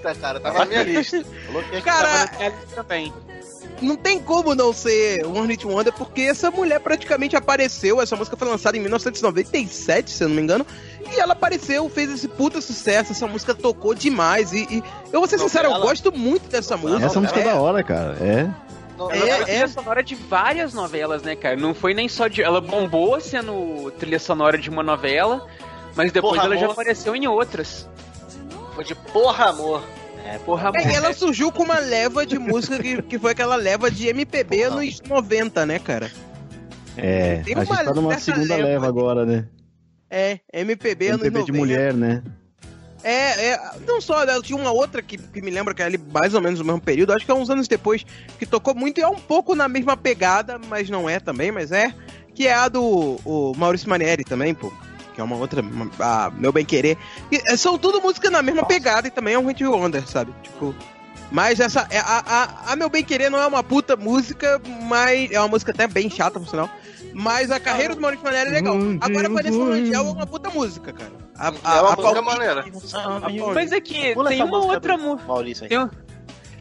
Lista, cara. Tava na minha lista. Coloquei Cara, também. não tem como não ser One Hit Wonder, porque essa mulher praticamente apareceu. Essa música foi lançada em 1997, se eu não me engano. E ela apareceu, fez esse puta sucesso. Essa música tocou demais. E, e eu vou ser sincero, eu gosto muito dessa música. Essa música é da hora, cara. É. Não, É, Ela foi é. trilha sonora de várias novelas, né, cara? Não foi nem só de. Ela bombou sendo trilha sonora de uma novela, mas depois Porra, ela já apareceu em outras. Foi de porra, amor. É, porra, É, e ela surgiu com uma leva de música que, que foi aquela leva de MPB nos 90, né, cara? É. Tem A gente tá numa segunda leva leva agora, né? É, MPB anos MPB 90. de mulher, né? É, é, não só, ela tinha uma outra que, que me lembra que é ali mais ou menos no mesmo período, acho que é uns anos depois, que tocou muito e é um pouco na mesma pegada, mas não é também, mas é, que é a do o Maurício Manieri também, pô. Que é uma outra, uma- a Meu Bem Querer. E, é, são tudo música na mesma pegada e também é um hit wonder, sabe? Tipo. Mas essa. é, A, a, a Meu Bem Querer não é uma puta música, mas. É uma música até bem chata, por sinal. Mas a carreira do Maurício Manieri é legal. Agora a Vanessa Rangel é uma puta música, cara. A, a, É uma a música maneira. Mas é que tem uma outra música. Maurício aí. Tem,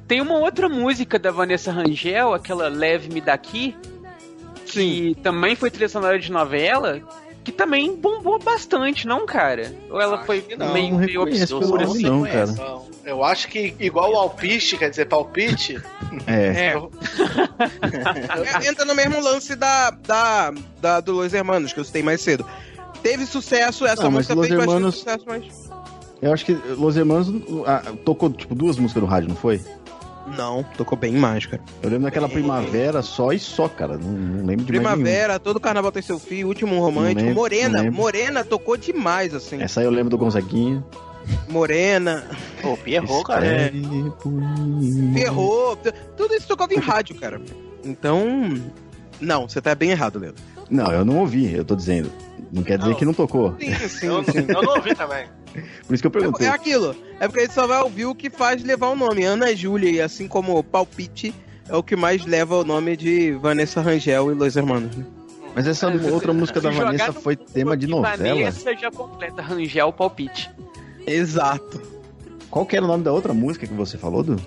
tem uma outra música da Vanessa Rangel, aquela Leve-me Daqui, que também foi trilha sonora de novela, que também bombou bastante, não, cara? Ou ela Acho foi não. meio, Não meio obscura? assim? não, cara. Não, Eu acho que igual o alpiste, quer dizer, palpite, É. É, É, entra no mesmo lance da, da, da do Los Hermanos, que eu citei mais cedo. Teve sucesso, essa mas música Los fez bastante Hermanos- sucesso, mas. Eu acho que Los Hermanos ah, tocou, tipo, duas músicas no rádio, não foi? Não, tocou bem mais, cara. Eu lembro daquela primavera só e só, cara. Não, não lembro de mais Primavera, todo carnaval tem seu fim, último romântico. Lembro, Morena. Morena tocou demais, assim. Essa aí eu lembro do Gonzaguinha. Morena, Pô, Pierrot, cara. É. Ferrou. Ferrou, t- tudo isso tocava em rádio, cara. Então. Não, você tá bem errado, Leandro. Não, eu não ouvi, eu tô dizendo. Não quer dizer Não. que não tocou. Sim, sim, eu, sim. eu não ouvi também. Por isso que eu perguntei. É, é aquilo. É porque a gente só vai ouvir o que faz levar o nome. Ana Júlia, e assim como Palpite, é o que mais leva o nome de Vanessa Rangel e Los Hermanos. né? Mas essa outra música da Vanessa no foi tema de novela. Vanessa já completa Rangel Palpite. Exato. Qual que era o nome da outra música que você falou, Du?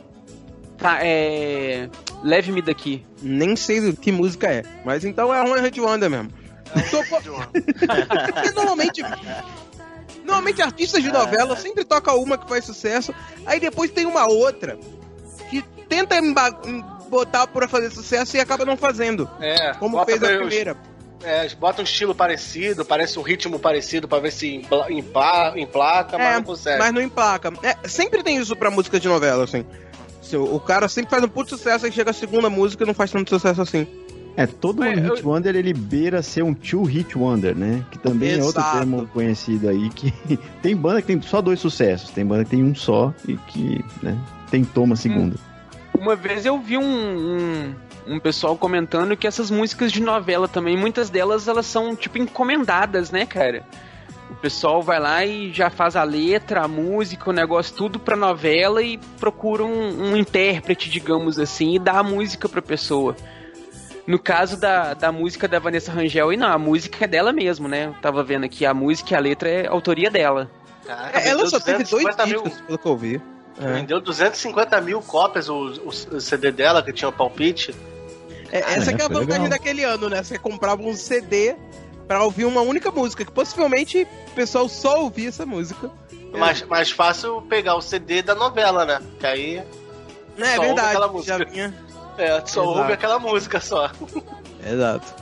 Tá, é. Leve-me daqui. Nem sei do que música é. Mas então é One Hit Wonder mesmo. Tocou... Porque normalmente. Normalmente artistas de novela sempre tocam uma que faz sucesso, aí depois tem uma outra que tenta botar pra fazer sucesso e acaba não fazendo. É, Como fez a primeira. É, bota um estilo parecido, parece um ritmo parecido pra ver se empla, empla, emplaca, mas É, não consegue. mas não emplaca. É, sempre tem isso pra música de novela, assim. O cara sempre faz um puto sucesso, aí chega a segunda música e não faz tanto sucesso assim. É, todo É, One Hit eu- Wonder ele beira ser um Two Hit Wonder, né? Que também é outro Exato. termo conhecido aí que tem banda que tem só dois sucessos, tem banda que tem um só e que, né, tentou uma segunda. Uma vez eu vi um, um, um pessoal comentando que essas músicas de novela também, muitas delas elas são tipo encomendadas, né, cara? O pessoal vai lá e já faz a letra, a música, o negócio tudo pra novela e procura um, um intérprete, digamos assim, e dá a música pra pessoa. No caso da, da música da Vanessa Rangel, aí não, a música é dela mesmo, né? Eu tava vendo aqui, a música e a letra é autoria dela. Caraca, É, ela só teve dois 250 mil, discos, pelo que eu vi. É. Vendeu 250 mil cópias o, o- o CD dela, que tinha o palpite. É, essa É, que é a vantagem legal. daquele ano, né? Você comprava um CD pra ouvir uma única música, que possivelmente o pessoal só ouvia essa música. Mais, mais fácil pegar o CD da novela, né? Que aí É, Só ouve verdade. aquela Já vinha. É, só Exato. ouve aquela música só. Exato.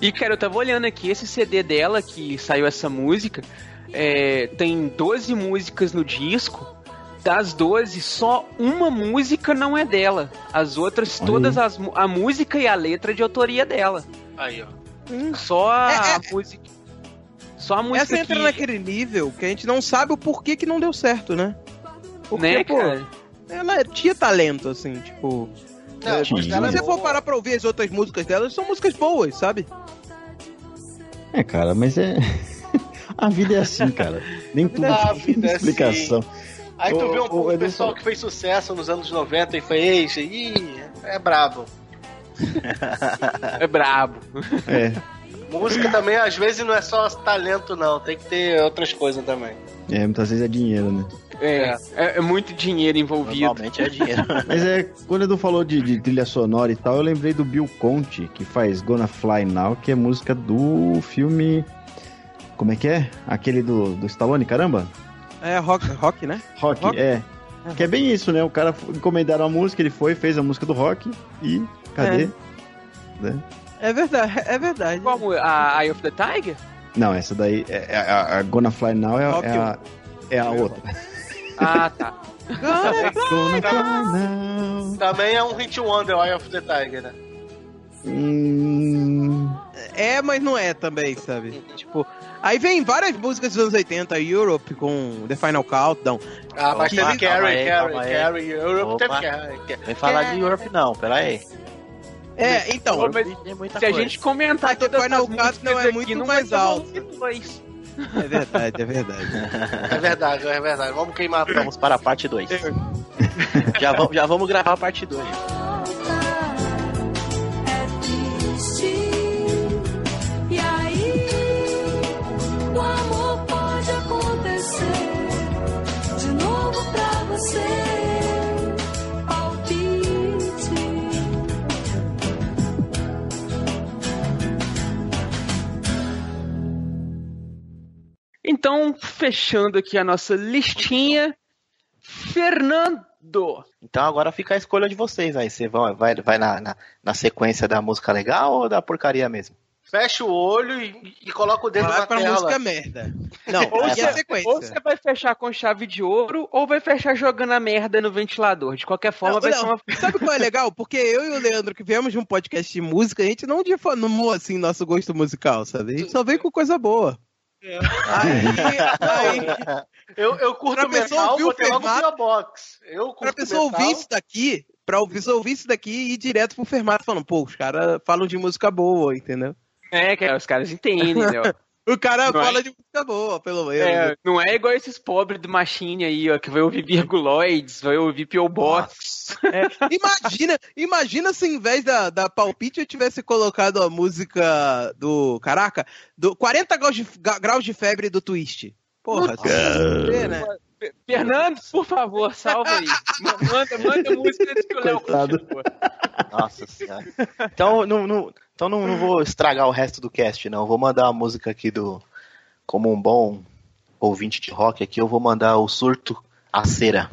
E, cara, eu tava olhando aqui, esse CD dela, que saiu essa música, é, tem 12 músicas no disco. Das 12, só uma música não é dela. As outras, Olha todas aí. as a música e a letra é de autoria dela. Aí, ó. Só a É, é. música. Só a música Essa entra que, naquele nível que a gente não sabe o porquê que não deu certo, né? Porque, né, pô, cara? ela tinha talento, assim, tipo. Não, é, mas se ela você é for parar pra ouvir as outras músicas dela, são músicas boas, sabe? É, cara, mas é. A vida é assim, cara. Nem tudo A tem é explicação. Aí tu Ô, vê um ô, pessoal que fez sucesso nos anos 90 e foi ex, ih, é brabo. É brabo. É, Música também, às vezes, não é só talento, não. Tem que ter outras coisas também. É, muitas vezes é dinheiro, né? É, é, é muito dinheiro envolvido. Normalmente é dinheiro. Mas é, quando o Edu falou de, de trilha sonora e tal, eu lembrei do Bill Conte, que faz Gonna Fly Now, que é música do filme. Como é que é? Aquele do, do Stallone, caramba? É rock, rock né? Rock, Rock? é. Que é bem isso, né? O cara encomendaram a música, ele foi, fez a música do rock e. Cadê? Né? É verdade, é verdade. Como a Eye of the Tiger? Não, essa daí. É, é a, a Gonna Fly Now é, é a, é a outra. Ah, tá. Gonna Fly Now. Também é um hit wonder, Eye of the Tiger, né? Hum, É, mas não é também, sabe? Tipo, aí vem várias músicas dos anos 80, Europe com The Final Countdown. Ah, mas teve Carrie, Carrie. Carrie, Europe teve. Carrie. Vem falar de Europe não, pera aí. É, então, Ô, mas Tem muita Se a coisa. gente comentar Mas The todas Final as músicas Countdown é muito não mais alto. é verdade, é verdade. É verdade, é verdade. Vamos queimar Vamos para a parte 2. já, vamos, já vamos gravar a parte 2. É triste. E aí, o amor pode acontecer de novo pra você. Então, fechando aqui a nossa listinha, Fernando. Então agora fica a escolha de vocês aí. Você vai, vai, vai na, na, na sequência da música legal ou da porcaria mesmo? Fecha o olho e, e coloca o dedo Vai na pra tela. música merda. Não, Ou a você, sequência? ou você vai fechar com chave de ouro, ou vai fechar jogando a merda no ventilador. De qualquer forma, Não, vai não. ser uma. Sabe qual é legal? Porque eu e o Leandro, que viemos de um podcast de música, a gente não difanou assim nosso gosto musical, sabe? A gente só veio com coisa boa. Aí, aí, Eu, eu curto Pra pessoa metal, ouvir o botei logo Fermato- o Box. Eu curto pra pessoa metal. ouvir isso daqui, pra pessoa ouvir isso daqui e ir direto pro Fermato falando, pô, os caras falam de música boa, entendeu? É, que os caras entendem, né? O cara Não é? fala de música boa, pelo menos. É, não é igual esses pobres do Machine aí, ó, que vai ouvir virguloids, vai ouvir P.O. Box. É, imagina, imagina se em vez da, da palpite eu tivesse colocado a música do. Caraca, do 40 graus de, graus de febre do Twist. Porra, você, né? Fernando, por favor, salva aí. Ma- Manda, manda música antes que o Léo. Nossa senhora. Então, não, não, então não, não vou estragar o resto do cast, não. Vou mandar a música aqui do. Como um bom ouvinte de rock aqui, eu vou mandar o surto a cera.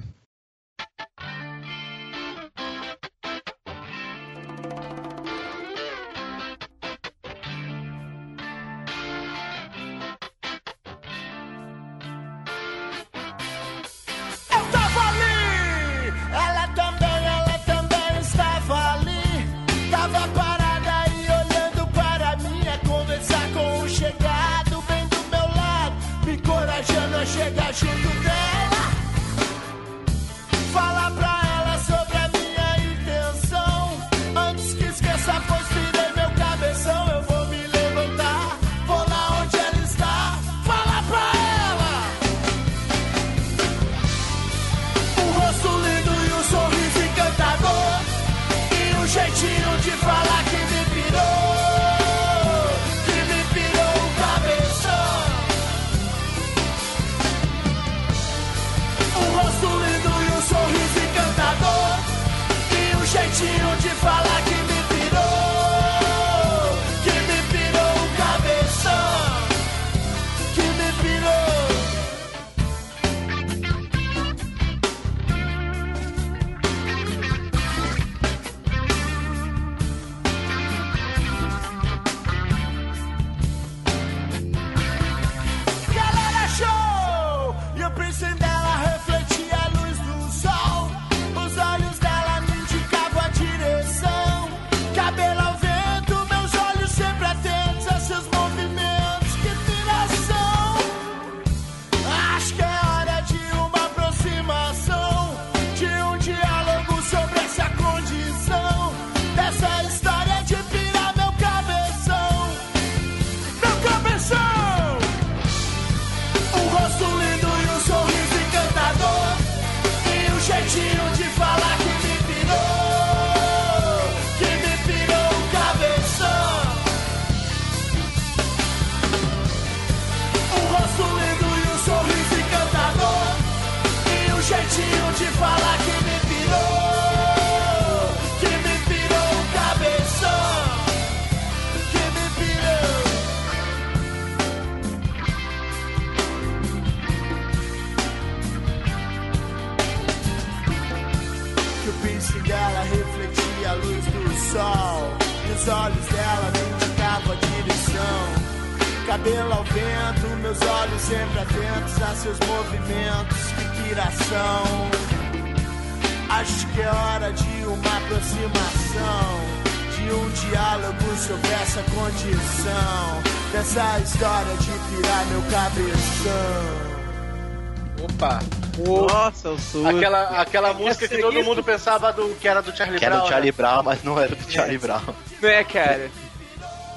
Nossa, o surto. Aquela, aquela música que todo mundo pensava do, que era do Charlie Que era Brown. do Charlie né? Brown, mas não era do Charlie Brown. Não é, cara?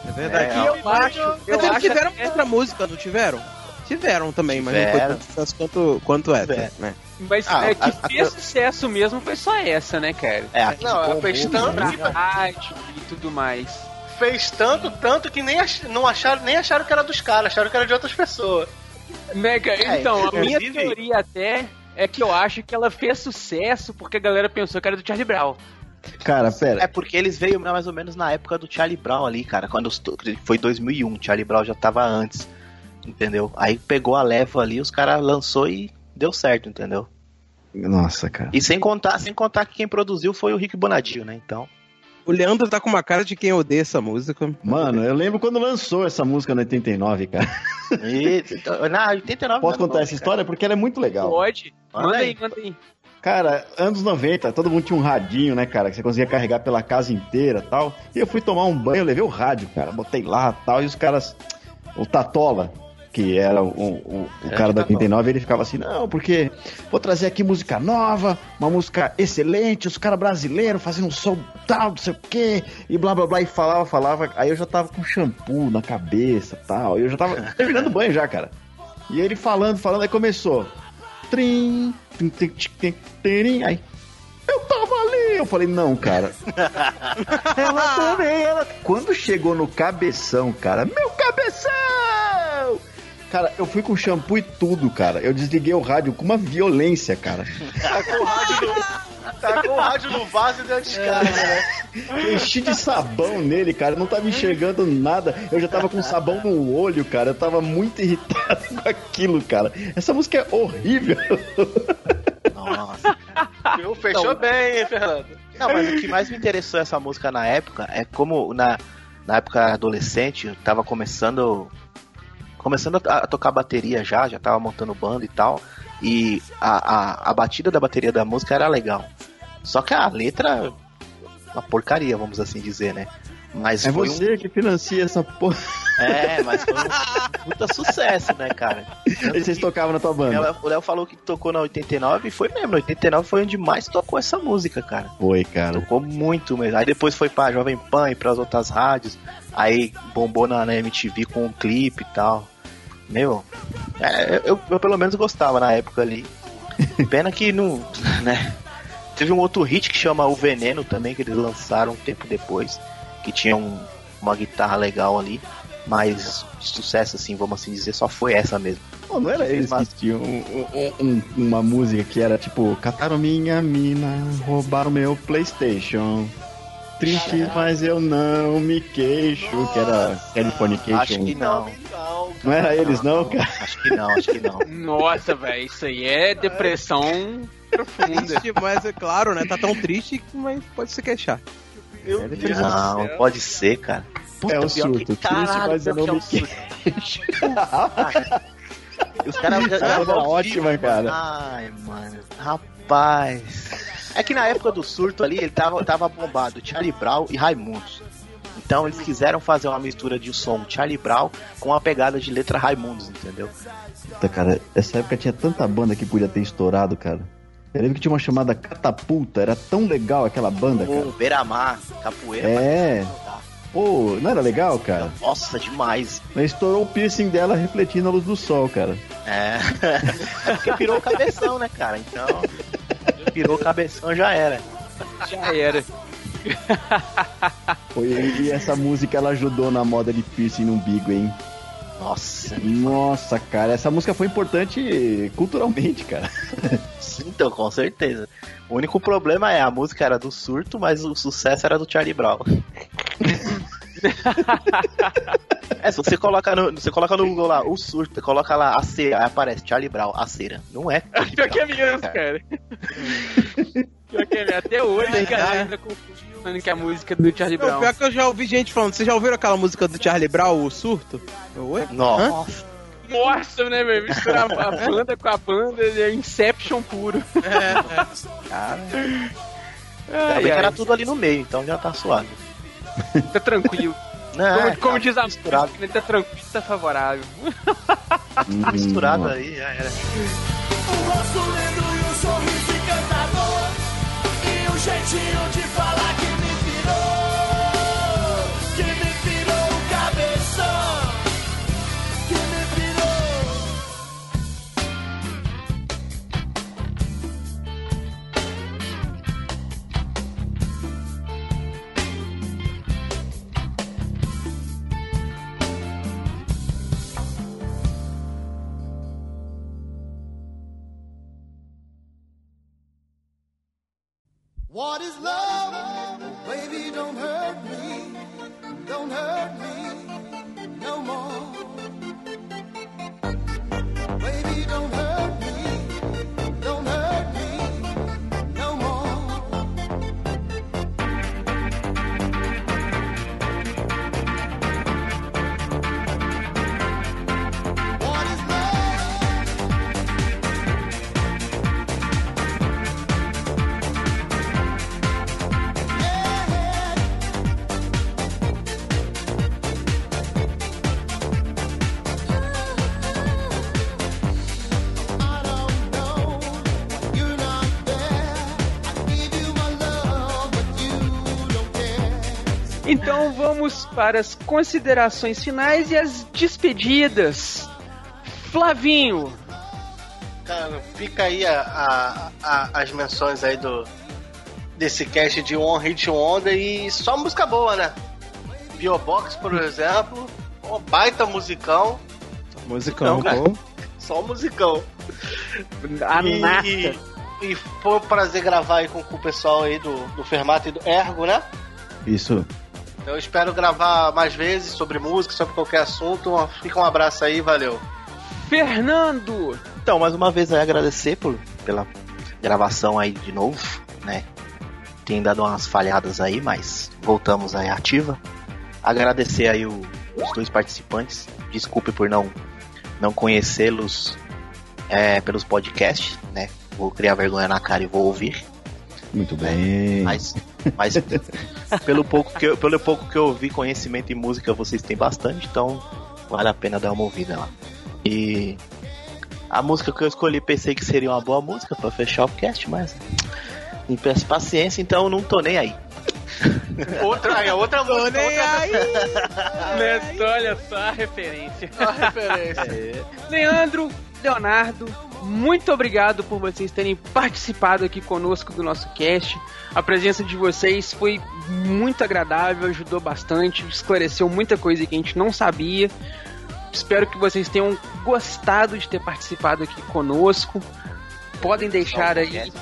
É verdade. É, eu acho. Eu Mas eles acho tiveram até- outra música, não tiveram? Tiveram também, mas não foi tanto sucesso quanto, quanto essa, Tiveram. né? Mas Ah, é que a- a- fez sucesso mesmo foi só essa, né, cara? É, aqui Não, ela fez né? tanto que Rádio e tudo mais. fez tanto, tanto que nem ach- não acharam, nem acharam que era dos caras, acharam que era de outras pessoas. Né, cara? É, Então, a minha teoria até é que eu acho que ela fez sucesso porque a galera pensou que era do Charlie Brown. Cara, pera. É porque eles veio mais ou menos na época do Charlie Brown ali, cara. Quando os- foi 2001, Charlie Brown já tava antes, entendeu? Aí pegou a leva ali, os caras lançou e deu certo, entendeu? Nossa, cara. E sem contar, sem contar que quem produziu foi o Rick Bonadio, né? Então, O Leandro tá com uma cara de quem odeia essa música. Mano, eu lembro quando lançou essa música no 89, cara. e, então, na 89 Posso é contar essa cara. história? Porque ela é muito legal. Pode? Manda aí. aí, manda aí. Cara, anos 90, todo mundo tinha um radinho, né, cara? Que você conseguia carregar pela casa inteira tal. E eu fui tomar um banho, eu levei o rádio, cara. Botei lá tal. E os caras. O Tatola, que era o, o, o É, cara da Tatola. 89, ele ficava assim: não, porque vou trazer aqui música nova, uma música excelente, os caras brasileiros fazendo um som tal, não sei o quê. E blá blá blá. E falava, falava. Aí eu já tava com shampoo na cabeça tal. E eu já tava terminando o banho já, cara. E ele falando, falando, aí começou. Trim, trim, trim, trim, trim, trim, aí. Eu tava ali. Eu falei, não, cara. ela também, ela. Quando chegou no cabeção, cara, meu cabeção! Cara, eu fui com shampoo e tudo, cara. Eu desliguei o rádio com uma violência, cara. Tacou o rádio no, tacou o rádio no vaso e deu descarga, né? Eu enchi de sabão nele, cara. Eu não tava enxergando nada. Eu já tava com sabão no olho, cara. Eu tava muito irritado com aquilo, cara. Essa música é horrível. Nossa. Viu? Fechou Não. bem, hein, Fernando? Não, mas o que mais me interessou essa música na época é como na, na época adolescente, eu tava começando começando a, a tocar bateria já, já tava montando banda e tal, e a, a, a batida da bateria da música era legal. Só que a letra uma porcaria, vamos assim dizer, né? Mas É você que financia essa porra. um é, mas foi um puta sucesso, né, cara? E vocês tocavam na tua banda? O Léo falou que tocou na 89 e foi mesmo, na 89 foi onde mais tocou essa música, cara. Foi, cara. Tocou muito mesmo. Aí depois foi pra Jovem Pan e pras outras rádios. Aí bombou na, na MTV com um clipe e tal. Meu, é, eu, eu pelo menos gostava na época ali. Pena que não. né? Teve um outro hit que chama O Veneno também, que eles lançaram um tempo depois. Que tinha um- uma guitarra legal ali. Mas sucesso, assim, vamos assim dizer, só foi essa mesmo. Pô, não era eles que Mas- tinham um- um- um- uma música que era tipo, cataram minha mina, roubaram meu Playstation. Triste, mas eu não me queixo, que era Californication. Acho que não. Não era eles não, cara? Acho que não, acho que não. Nossa, velho, isso aí é depressão profunda. Triste, mas é claro, né? Tá tão triste que mas pode se queixar. Meu É Deus Não, céu. pode ser, cara. Puta, É o pior que- surto. Triste, caralho, mas eu não é me um surto. Os caras Essa era ótima, cara. Ai, mano. Rapaz. É que na época do surto ali, ele tava, tava bombado Charlie Brown e Raimundos. Então eles quiseram fazer uma mistura de som Charlie Brown com uma pegada de letra Raimundos, entendeu? Puta, cara, essa época tinha tanta banda que podia ter estourado, cara. Eu lembro que tinha uma chamada Catapulta, era tão legal aquela banda, cara. O Beira-Mar, capoeira. É. Pô, não era legal, cara? Nossa, demais. Mas estourou o piercing dela refletindo a luz do sol, cara. É. é porque pirou o cabeção, né, cara? Então. Pirou o cabeção já era. Já era. Foi, e essa música ela ajudou na moda de piercing no umbigo, hein? Nossa. Nossa, cara, essa música foi importante culturalmente, cara. Então, com certeza. O único problema é a música era do surto, mas o sucesso era do Charlie Brown. é, se você coloca no, você coloca no Google lá, o surto, coloca lá a cera, aí aparece Charlie Brown, a cera. Não é? Pior que é Brown, mesmo, cara. Pior que é mesmo. Até hoje a galera ainda confunde falando que é a música do Charlie Não, Brown. pior que eu já ouvi gente falando. Vocês já ouviram aquela música do Charlie Brown, o surto? Oi? Nossa. Nossa, né, velho? Misturar a banda com a banda é Inception puro. Cara, Ai, ainda bem que ai. era tudo ali no meio, então já tá suave. Tá tranquilo. Não, como é, como tá diz a misturado. música, ele tá tranquilo, tá favorável. Misturado Hum, aí, já era. O rosto lindo e o sorriso encantador E o jeitinho de falar que me pirou What is love? Baby, don't hurt me. Don't hurt me no more. Baby, don't hurt me. Então vamos para as considerações finais e as despedidas. Flavinho, Cara, fica aí a, a- a- as menções aí do desse cast de One Hit Wonder e só música boa, né? Biobox, por exemplo, um baita musicão, Musicão, Não, cara. pô. só musicão. a e, nata. e, e foi um prazer gravar aí com, com o pessoal aí do, do Fermato e do Ergo, né? Isso. Eu espero gravar mais vezes sobre música, sobre qualquer assunto. Fica um abraço aí, valeu. Fernando, Então, mais uma vez aí agradecer por, pela gravação aí de novo, né? Tem dado umas falhadas aí, mas voltamos aí ativa. Agradecer aí o- os dois participantes. Desculpe por não não conhecê-los é, pelos podcasts, né? Vou criar vergonha na cara e vou ouvir. Muito bem. Mas, mas pelo pouco que eu, pelo pouco que eu ouvi conhecimento em música vocês têm bastante, então vale a pena dar uma ouvida lá. E a música que eu escolhi pensei que seria uma boa música pra fechar o cast, mas me peço paciência, então eu não tô nem aí. Outra, aí, outra Tô música, nem outra aí. Neto, olha só a referência. outra referência. Leandro, Leonardo, muito obrigado por vocês terem participado aqui conosco do nosso cast. A presença de vocês foi muito agradável, ajudou bastante, esclareceu muita coisa que a gente não sabia. Espero que vocês tenham gostado de ter participado aqui conosco. Podem deixar aí,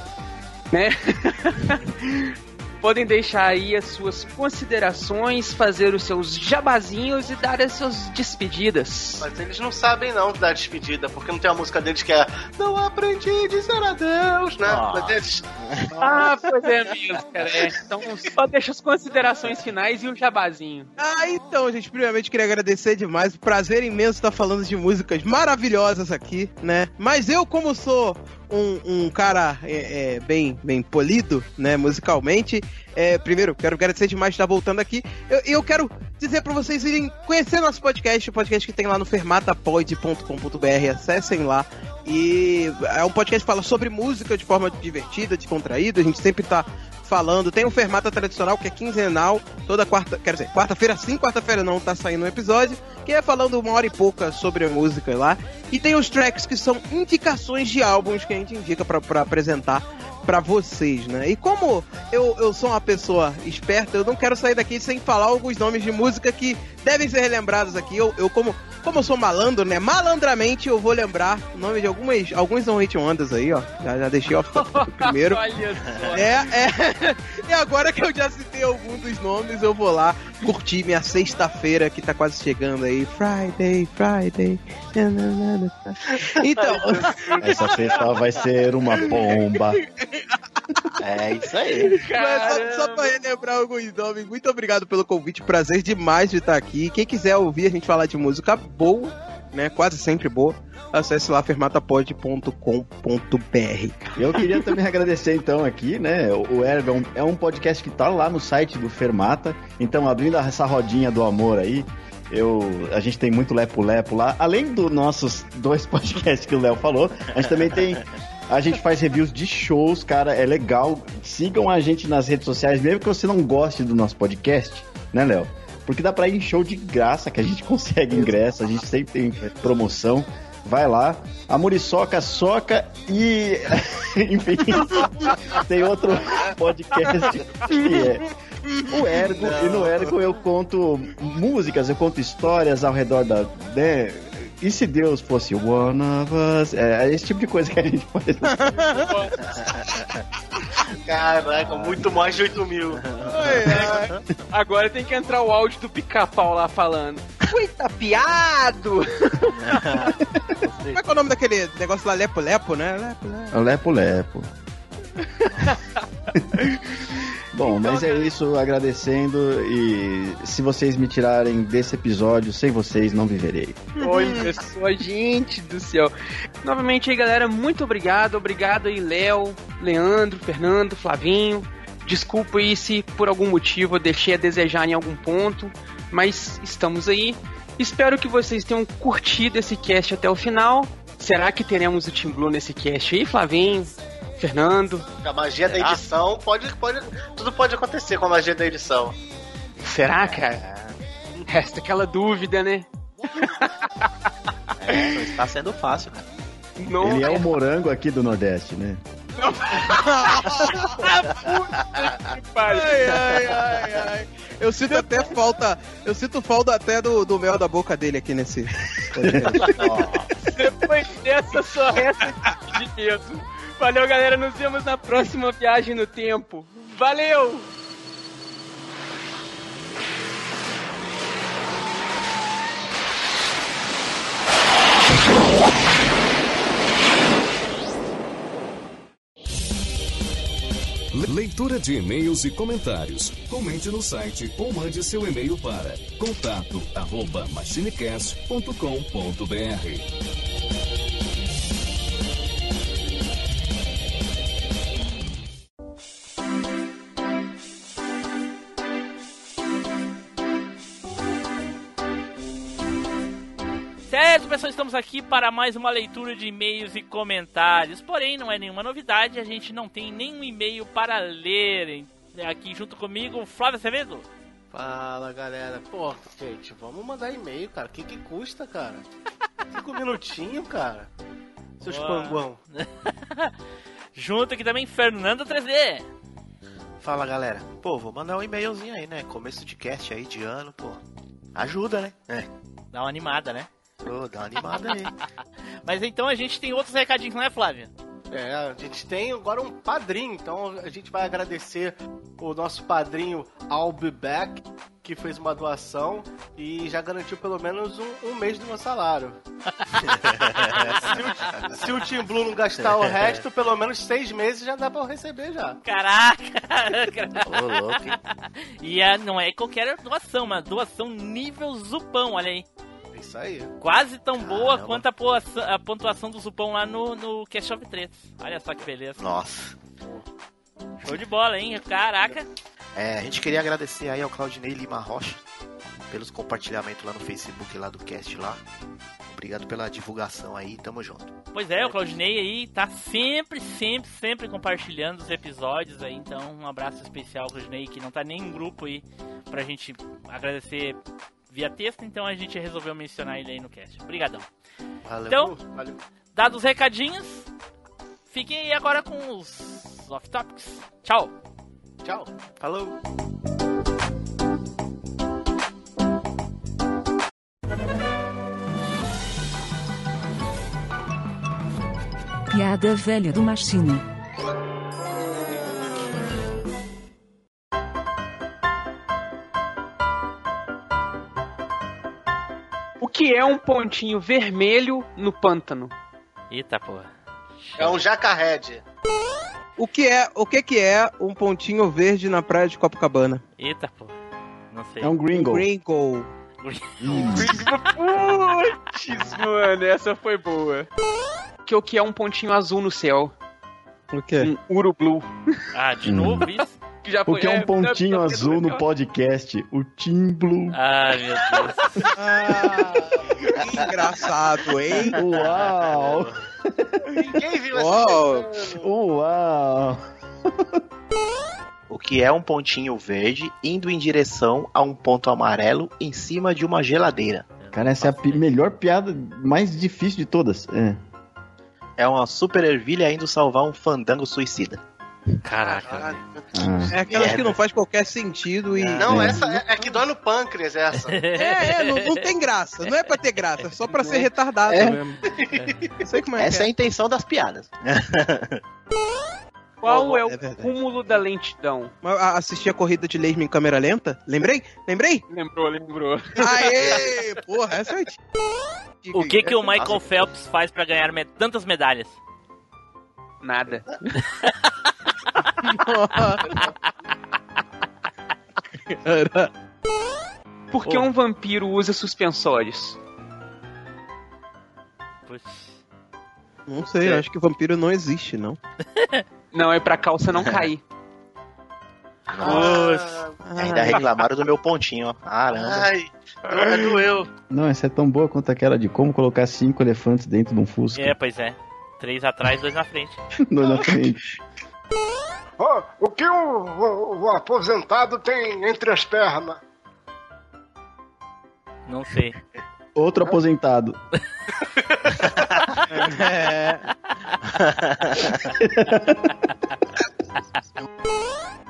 né? Podem deixar aí as suas considerações, fazer os seus jabazinhos e dar as suas despedidas. Mas eles não sabem não da despedida, porque não tem a música deles que é Não aprendi a dizer adeus, né? Ah. Mas eles- Ah, pois é mesmo, cara. É. Então só deixa as considerações finais e o jabazinho. Ah, então, gente, primeiramente queria agradecer demais. Prazer imenso estar falando de músicas maravilhosas aqui, né? Mas eu, como sou um, um cara é, é, bem, bem polido, né, musicalmente, é, primeiro, quero agradecer demais de estar voltando aqui. Eu, eu quero dizer pra vocês irem conhecer nosso podcast, o podcast que tem lá no fermatapod.com.br. Acessem lá. E é um podcast que fala sobre música de forma divertida, descontraída. A gente sempre tá falando. Tem o Fermata tradicional, que é quinzenal, toda quarta, quer dizer, quarta-feira sim, quarta-feira não, tá saindo um episódio, que é falando uma hora e pouca sobre a música lá. E tem os tracks que são indicações de álbuns que a gente indica pra apresentar pra vocês, né? E como eu, eu sou uma pessoa esperta, eu não quero sair daqui sem falar alguns nomes de música que devem ser relembrados aqui. Eu, eu como como eu sou malandro, né? Malandramente eu vou lembrar o nome de algumas, alguns One Hit Wonders aí, ó. Já, já deixei top primeiro. Olha só. É, é. E agora que eu já citei algum dos nomes, eu vou lá curtir minha sexta-feira que tá quase chegando aí. Friday, Friday. Então, Essa sexta vai ser uma bomba. É isso aí. mas só, só pra relembrar alguns nomes, muito obrigado pelo convite. Prazer demais de estar aqui. Quem quiser ouvir a gente falar de música boa, né? Quase sempre boa. Acesse lá fermatapod.com.br. Eu queria também agradecer então aqui, né? O Ergo é um- é um podcast que tá lá no site do Fermata. Então, abrindo essa rodinha do amor aí, eu, a gente tem muito lepo-lepo lá. Além dos nossos dois podcasts que o Léo falou, a gente também tem. A gente faz reviews de shows, cara, é legal. Sigam a gente nas redes sociais, mesmo que você não goste do nosso podcast, né, Léo? Porque dá pra ir em show de graça, que a gente consegue ingresso, a gente sempre tem promoção. Vai lá, a Muriçoca soca e. Enfim, tem outro podcast que é o Ergo. E no Ergo eu conto músicas, eu conto histórias ao redor da. Né? E se Deus fosse one of us? É, é esse tipo de coisa que a gente faz. Caraca, muito mais de 8 mil. Agora tem que entrar o áudio do pica-pau lá falando. Fui tapeado! Como é que é o nome daquele negócio lá, Lepo Lepo, né? Lepo Lepo. Bom, mas é isso, agradecendo e se vocês me tirarem desse episódio, sem vocês não viverei. Olha só, gente do céu. Novamente aí, galera, muito obrigado. Obrigado aí, Léo, Leandro, Fernando, Flavinho. Desculpa aí se por algum motivo eu deixei a desejar em algum ponto, mas estamos aí. Espero que vocês tenham curtido esse cast até o final. Será que teremos o Team Blue nesse cast aí, Flavinho? Fernando? A magia da edição pode, pode. Tudo pode acontecer com a magia da edição. Será, cara? Resta aquela dúvida, né? É, não está sendo fácil, cara. Não, Ele é o morango aqui do Nordeste, né? Ai, ai, ai, ai. Eu sinto até falta. Eu sinto falta até do, do mel da boca dele aqui nesse. Depois dessa só resta de medo. Valeu, galera. Nos vemos na próxima viagem no tempo. Valeu! Leitura de e-mails e comentários. Comente no site ou mande seu e-mail para contato pessoal, estamos aqui para mais uma leitura de e-mails e comentários. Porém, não é nenhuma novidade, a gente não tem nenhum e-mail para ler. Aqui junto comigo, Flávio Acevedo. Fala galera, pô, gente, vamos mandar e-mail, cara. O que, que custa, cara? Cinco minutinhos, cara. Seus Boa. panguão. Junto aqui também, Fernando 3D. Fala galera. Pô, vou mandar um e-mailzinho aí, né? Começo de cast aí de ano, pô. Ajuda, né? É. Dá uma animada, né? Pô, dá uma animada aí. Mas então a gente tem outros recadinhos, não é, Flávio? É, a gente tem agora um padrinho, então a gente vai agradecer o nosso padrinho I'll Be Back, que fez uma doação e já garantiu pelo menos um, um mês do meu salário. se, o, se o Team Blue não gastar o resto, pelo menos seis meses já dá pra eu receber já. Caraca! Ô, louco, e a, não é qualquer doação, mas doação nível Zupão, olha aí. É Isso aí. Quase tão boa Caramba. quanto a, poação- a pontuação do Zupão lá no, no Cast of Tretas. Olha só que beleza. Nossa. Show de bola, hein? Caraca. É, a gente queria agradecer aí ao Claudinei Lima Rocha pelos compartilhamentos lá no Facebook lá do cast lá. Obrigado pela divulgação aí, tamo junto. Pois é, o Claudinei aí tá sempre, sempre, sempre compartilhando os episódios aí. Então, um abraço especial Claudinei, que não tá nem em grupo aí pra gente agradecer via texto, então a gente resolveu mencionar ele aí no cast. Obrigadão. Valeu, então, valeu. dados os recadinhos, fiquem aí agora com os Off Topics. Tchau. Tchau. Falou. Piada velha do Machine. Que é um pontinho vermelho no pântano? Eita porra. É um jacaré. O que é, o que que é um pontinho verde na praia de Copacabana? Eita porra. Não sei. É um gringo. Gringo. Putz, mano, essa foi boa. Que o que é um pontinho azul no céu? O quê? Um urublu. Ah, de novo isso? Que já O que é um pontinho tá- tá- azul no podcast? O Team Blue. Ah, meu Deus. Ah, que engraçado, hein? Uau! Ninguém viu Uau. essa Uau! O que é um pontinho verde indo em direção a um ponto amarelo em cima de uma geladeira? Cara, essa é a pi- melhor piada, mais difícil de todas. É. É uma super ervilha indo salvar um fandango suicida. Caraca. Ah. É aquela que não faz qualquer sentido e. Não, É. essa é, é que dói no pâncreas, essa. É, é, não, não tem graça. Não é pra ter graça, é só pra ser retardado É. mesmo. Não sei como é Essa é a intenção das piadas. Qual é o É cúmulo da lentidão? é. Ah, Assistir a corrida de Leisman em câmera lenta? Lembrei? Lembrei? Lembrou, lembrou. Aê! Porra, essa é. O que que o Michael Phelps faz pra ganhar me- tantas medalhas? Nada. Cara, Por que um vampiro usa suspensórios? Putz. Não sei, acho que vampiro não existe, não. Não, é pra calça não cair. Nossa. Ainda reclamaram do meu pontinho, ó. Caramba. Ai, do- doeu. Não, essa é tão boa quanto aquela de como colocar cinco elefantes dentro de um Fusca. É, pois é. Três atrás, dois na frente. No na frente. Ó, o que o, o- o aposentado tem entre as pernas? Não sei. Outro aposentado. É.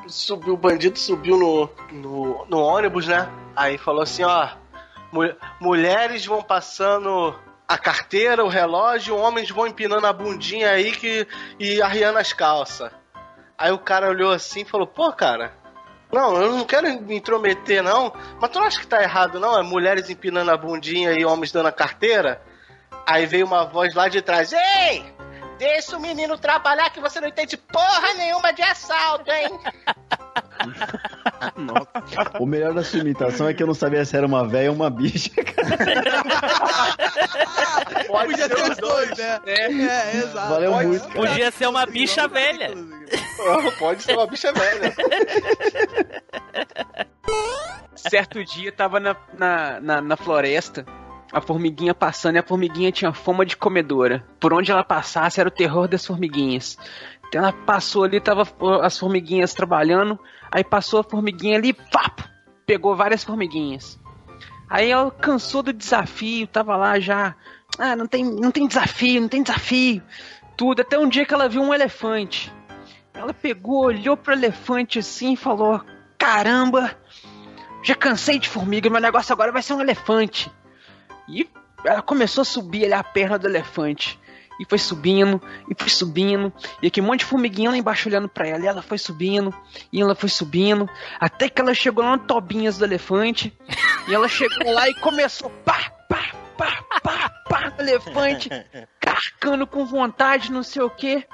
Subiu, o bandido subiu no, no, no ônibus, né? Aí falou assim, ó. "Mu- mulheres vão passando a carteira, o relógio, homens vão empinando a bundinha aí que, e arriando as calças. Aí o cara olhou assim e falou, pô, cara, não, eu não quero me intrometer, não. Mas tu não acha que tá errado, não? É mulheres empinando a bundinha e homens dando a carteira? Aí veio uma voz lá de trás, ei! Deixa o menino trabalhar que você não entende porra nenhuma de assalto, hein? O melhor da sua imitação é que eu não sabia se era uma véia ou uma bicha. Pode Podia ser ter os dois, né? É, é, exato. Valeu Pode muito, cara. Podia ser uma bicha velha. Pode ser uma bicha velha. Certo dia tava na, na, na, na floresta, a formiguinha passando e a formiguinha tinha fama de comedora. Por onde ela passasse era o terror das formiguinhas. Então ela passou ali, tava as formiguinhas trabalhando, aí passou a formiguinha ali, papo, pegou várias formiguinhas. Aí ela cansou do desafio, tava lá já, ah, não tem, não tem desafio, não tem desafio, tudo, até um dia que ela viu um elefante. Ela pegou, olhou pro elefante assim e falou: Caramba, já cansei de formiga, meu negócio agora vai ser um elefante. E ela começou a subir ali a perna do elefante. E foi subindo, e foi subindo, e aquele monte de formiguinha lá embaixo olhando pra ela, e ela foi subindo, e ela foi subindo, até que ela chegou lá no tobinhas do elefante, e ela chegou lá e começou pá, pá, pá, pá, pá, no elefante, carcando com vontade, não sei o que.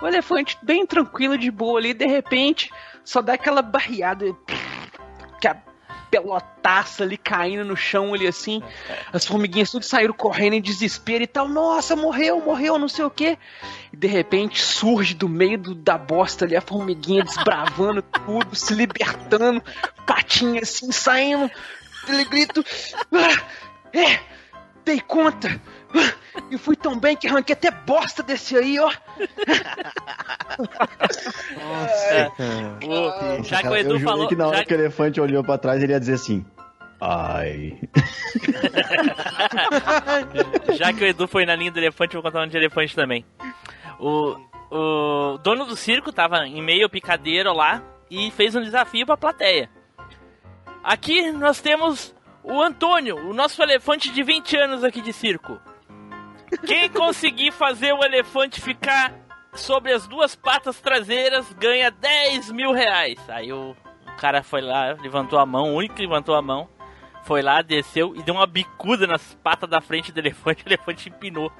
O elefante bem tranquilo, de boa ali, de repente, só dá aquela barriada, que a pelotaça ali caindo no chão ali assim. As formiguinhas tudo saíram correndo em desespero e tal. Nossa, morreu, morreu, não sei o que. E de repente surge do meio do- da bosta ali a formiguinha desbravando tudo, se libertando, patinha assim, saindo. Aquele grito. "Ah, é, dei conta. E fui tão bem que arranquei até bosta desse aí, ó. É. O- já que o eu Edu jurei falou. que na hora já- que o elefante olhou pra trás, ele ia dizer assim... Ai... Já que o Edu foi na linha do elefante, eu vou contar um de elefante também. O, o dono do circo tava em meio ao picadeiro lá e fez um desafio pra plateia. Aqui nós temos o Antônio, o nosso elefante de 20 anos aqui de circo. Quem conseguir fazer o elefante ficar sobre as duas patas traseiras ganha 10 mil reais. Aí o, o cara foi lá, levantou a mão, o único que levantou a mão, foi lá, desceu e deu uma bicuda nas patas da frente do elefante, o elefante empinou.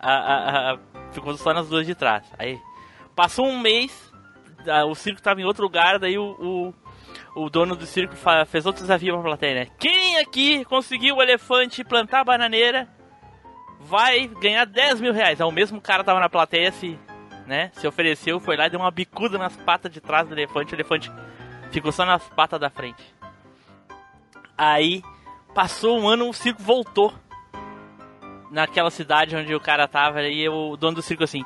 A, a- a- ficou só nas duas de trás. Aí passou um mês, o circo tava em outro lugar, daí o, o, o dono do circo fez outro desafio pra plateia, né? Quem aqui conseguiu o elefante plantar bananeira vai ganhar 10 mil reais. Aí o mesmo cara tava na plateia, se, né, se ofereceu, foi lá e deu uma bicuda nas patas de trás do elefante. O elefante ficou só nas patas da frente. Aí passou um ano, o circo voltou naquela cidade onde o cara tava e o dono do circo assim: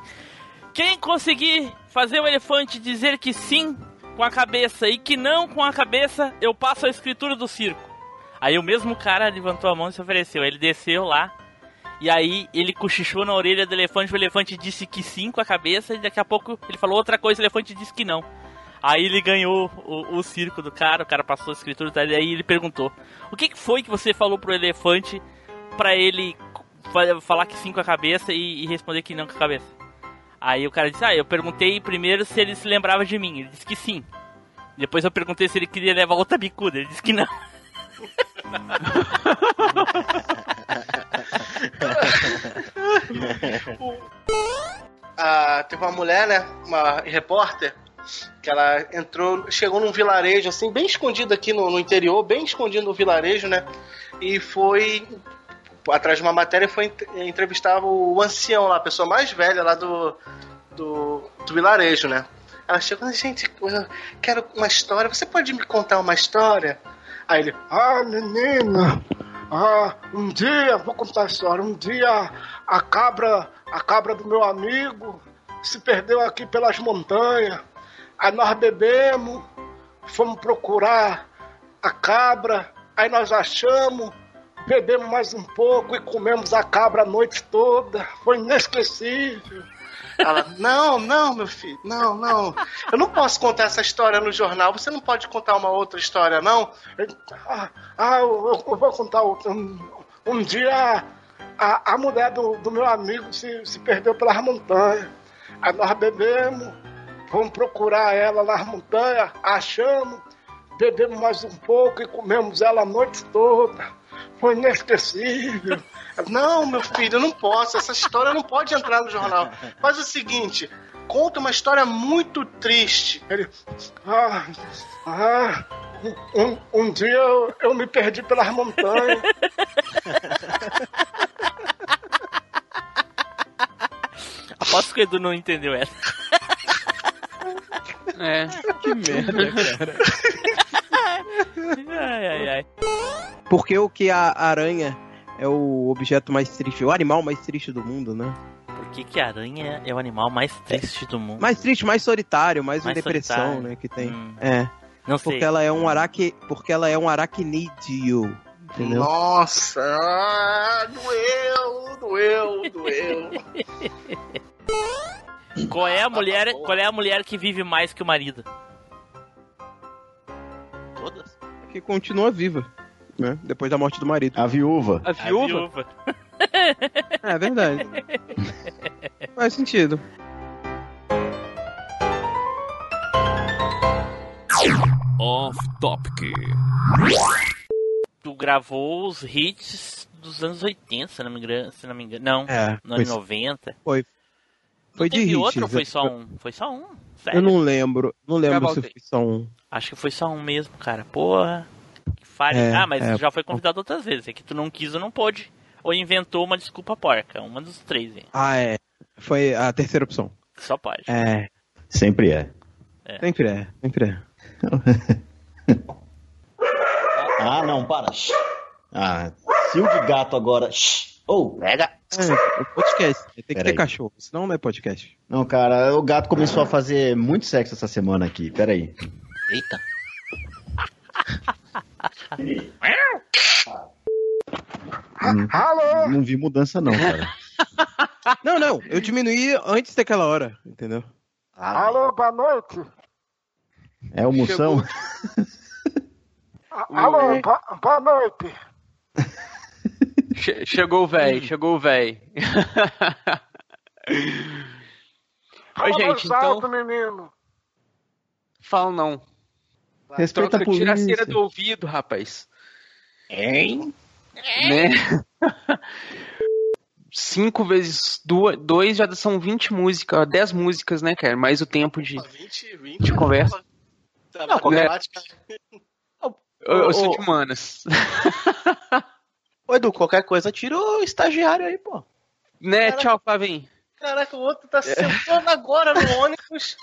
Quem conseguir fazer o elefante dizer que sim com a cabeça e que não com a cabeça, eu passo a escritura do circo. Aí o mesmo cara levantou a mão e se ofereceu. Ele desceu lá e aí ele cochichou na orelha do elefante, o elefante disse que sim com a cabeça, e daqui a pouco ele falou outra coisa, o elefante disse que não. Aí ele ganhou o, o circo do cara, o cara passou a escritura e aí ele perguntou: O que, que foi que você falou pro elefante pra ele fa- falar que sim com a cabeça e, e responder que não com a cabeça? Aí o cara disse: Ah, eu perguntei primeiro se ele se lembrava de mim. Ele disse que sim. Depois eu perguntei se ele queria levar outra bicuda. Ele disse que não. Ah, teve uma mulher, né? Uma repórter, que ela entrou, chegou num vilarejo, assim, bem escondido aqui no, no interior, bem escondido no vilarejo, né? E foi atrás de uma matéria foi ent- entrevistar o ancião lá, a pessoa mais velha lá do, do, do vilarejo, né? Ela chegou, gente, eu quero uma história, você pode me contar uma história? Aí ele, Ah, menina, ah, um dia, vou contar a história, um dia a cabra, a cabra do meu amigo se perdeu aqui pelas montanhas. Aí nós bebemos, fomos procurar a cabra, aí nós achamos, bebemos mais um pouco e comemos a cabra a noite toda. Foi inesquecível. Ela, não, não, meu filho, não, não. Eu não posso contar essa história no jornal. Você não pode contar uma outra história, não? Ele, Ah, ah, eu, eu vou contar outra. Um, um dia a, a mulher do, do meu amigo se, se perdeu pelas montanhas. Aí nós bebemos, fomos procurar ela nas montanhas, achamos, bebemos mais um pouco e comemos ela a noite toda. Foi inesquecível. Não, meu filho, eu não posso. Essa história não pode entrar no jornal. Faz o seguinte: conta uma história muito triste. Ele, ah, ah, um, um dia eu, eu me perdi pelas montanhas. Aposto que o Edu não entendeu essa. É. Que merda, cara. Ai, ai, ai. Porque o que a aranha é o objeto mais triste, o animal mais triste do mundo, né? Por que, que a aranha é o animal mais triste do mundo? Mais triste, mais solitário, mais, Mais em depressão, solitário. né? Que tem. Hum. É. Não sei. Porque ela é um araque. Porque ela é um aracnídeo. Entendeu? Nossa, ah, doeu, doeu, doeu. Qual é a mulher, qual é a mulher que vive mais que o marido? Todas? Que continua viva. Né? Depois da morte do marido. A viúva. A A viúva? viúva. É verdade. Faz sentido. Off Topic. Tu gravou os hits dos anos 80, se não me engano. Se não, me engano. não É. no Foi, ano 90. foi Não de teve hits. outro ou foi só um? Foi só um. Sério? Eu não lembro. Não lembro se foi só um. Acho que foi só um mesmo, cara. Porra. Que falha. É, ah, mas é. já foi convidado outras vezes. É que tu não quis ou não pôde. Ou inventou uma desculpa porca. Uma dos três, hein? Ah, é. Foi a terceira opção. Só pode. É. Sempre é. Sempre é. Sempre é. Ah, não, para. Ah, cio de gato agora. Shh. Oh, Pega. É, o podcast. Tem que Pera ter aí. cachorro, senão não é podcast. Não, cara, o gato começou a fazer muito sexo essa semana aqui. Peraí. Eita. Hum, Alô? Não vi mudança, não, cara. Não, não. Eu diminuí antes daquela hora, entendeu? Ah, Alô, boa noite. É o moção? Alô, bo- boa noite. Che- chegou o véi, chegou o véi. Oi, Fala gente, então. alto, menino. Fala não. Respeita a Troca, tira a polícia. cera do ouvido, rapaz. Hein? Né? Cinco vezes duas, dois já são 20 músicas, ó, 10 músicas, né, cara? Mais o tempo de, 20, 20. de conversa. Não, Né? gramática. Eu, eu sou de humanas. Ô, Edu, qualquer coisa, tira o estagiário aí, pô. Né, Caraca. tchau, Flavinho. Caraca, o outro tá sentando agora no ônibus.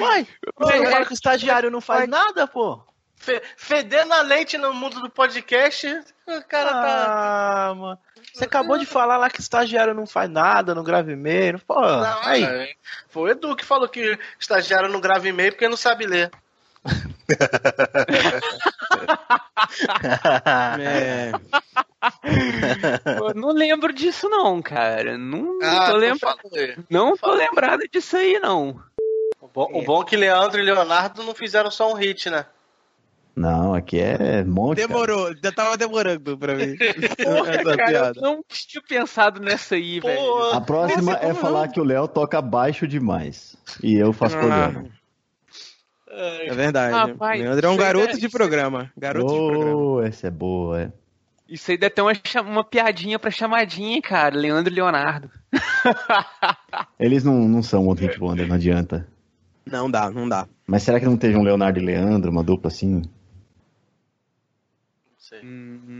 Uai, é- falo que o estagiário não faz nada, pô. Fe- fedendo a leite no mundo do podcast. O cara tá. Ah, mano. Você acabou de falar lá que estagiário não faz nada, não grava e-mail. Pô, Não, aí. é, Foi o Edu que falou que estagiário não grava e-mail porque não sabe ler. É. Eu não lembro disso, não, cara. Não, Ah, tô tu lembrado. Não tô lembrado disso aí, não. O bom, o bom é que Leandro e Leonardo não fizeram só um hit, né? Não, aqui é monte. cara. Demorou, já tava demorando pra mim. Porra, Essa cara, eu piada. não tinha pensado nessa aí, velho. Pô, A próxima é falar que o Léo toca baixo demais. E eu faço Ah. programa. É verdade. Rapaz, Leandro é um garoto é- de programa. Garoto de programa. Essa é boa, é. Isso aí deve ter uma, uma piadinha pra chamadinha, hein, cara. Leandro e Leonardo. Eles não, não são One Hit Wonder, não adianta. Não dá, não dá. Mas será que não teve um Leonardo e Leandro, uma dupla assim?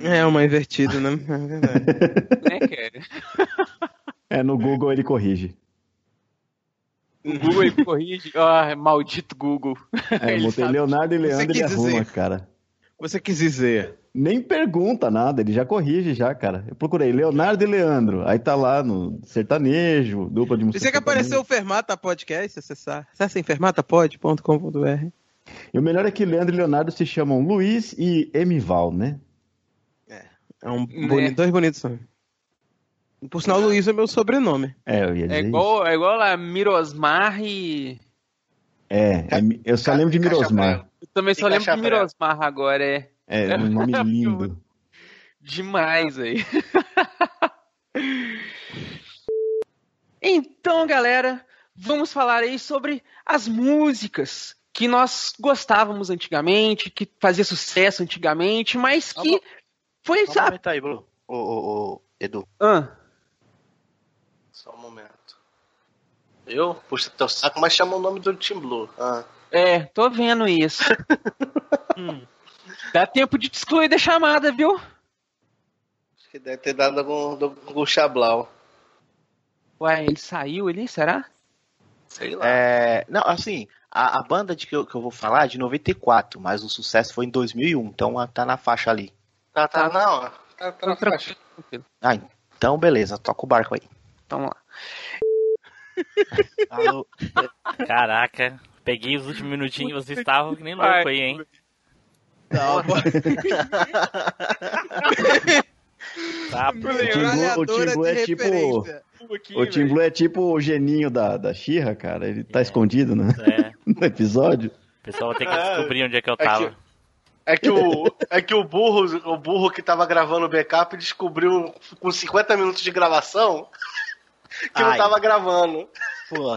É uma invertida, né? É verdade. né, cara? É, no Google ele corrige. O Google aí corrige. Ah, maldito Google. É, eu Ele botei sabe. Leonardo e Leandro ele quis arruma, dizer. cara. Você quis dizer. Nem pergunta nada, ele já corrige já, cara. Eu procurei Leonardo e Leandro. Aí tá lá no sertanejo, dupla de música. Você que apareceu o Fermata Podcast, acessar. Acessem fermatapod.com.br. E o melhor é que Leandro e Leonardo se chamam Luiz e Emival, né? É um Né? bonito, dois bonitos nomes. Por sinal, Luiz é meu sobrenome. É, eu ia dizer É igual, é igual lá, Mirosmar e. É, é, eu só lembro de Mirosmar. Eu também só lembro de. Mirosmar agora, é. É, um nome lindo. Demais aí. então, galera, vamos falar aí sobre as músicas que nós gostávamos antigamente, que fazia sucesso antigamente, mas que Vamos- foi, um sabe? aí, Bruno. Ô, ô, ô, Edu. Ah, Só um momento. Eu? Puxa teu saco, mas chama o nome do Team Blue. Ah. é, tô vendo isso. Hum. Dá tempo de te excluir da chamada, viu? Acho que deve ter dado algum, algum chablau. Ué, ele saiu ali, será? Sei lá. É, não, assim, a, a banda de que eu, que eu vou falar é de 94, mas o sucesso foi em 2001, então tá na faixa ali. Tá, tá, não. Tá, tá na faixa. Ah, então beleza, toca o barco aí. Então lá. Alô, Caraca, peguei os últimos minutinhos, vocês estavam que nem louco aí, hein? Não, Tá, O Blue, o Tim Blue é tipo. O Tim Blue é tipo o geninho da, da Xirra, cara. Ele tá escondido né? é, no episódio. o pessoal vai ter que É. descobrir onde é que eu É tava. que, é que o, é que o burro, o burro que tava gravando o backup descobriu com 50 minutos de gravação que não Ai. tava gravando. Pô,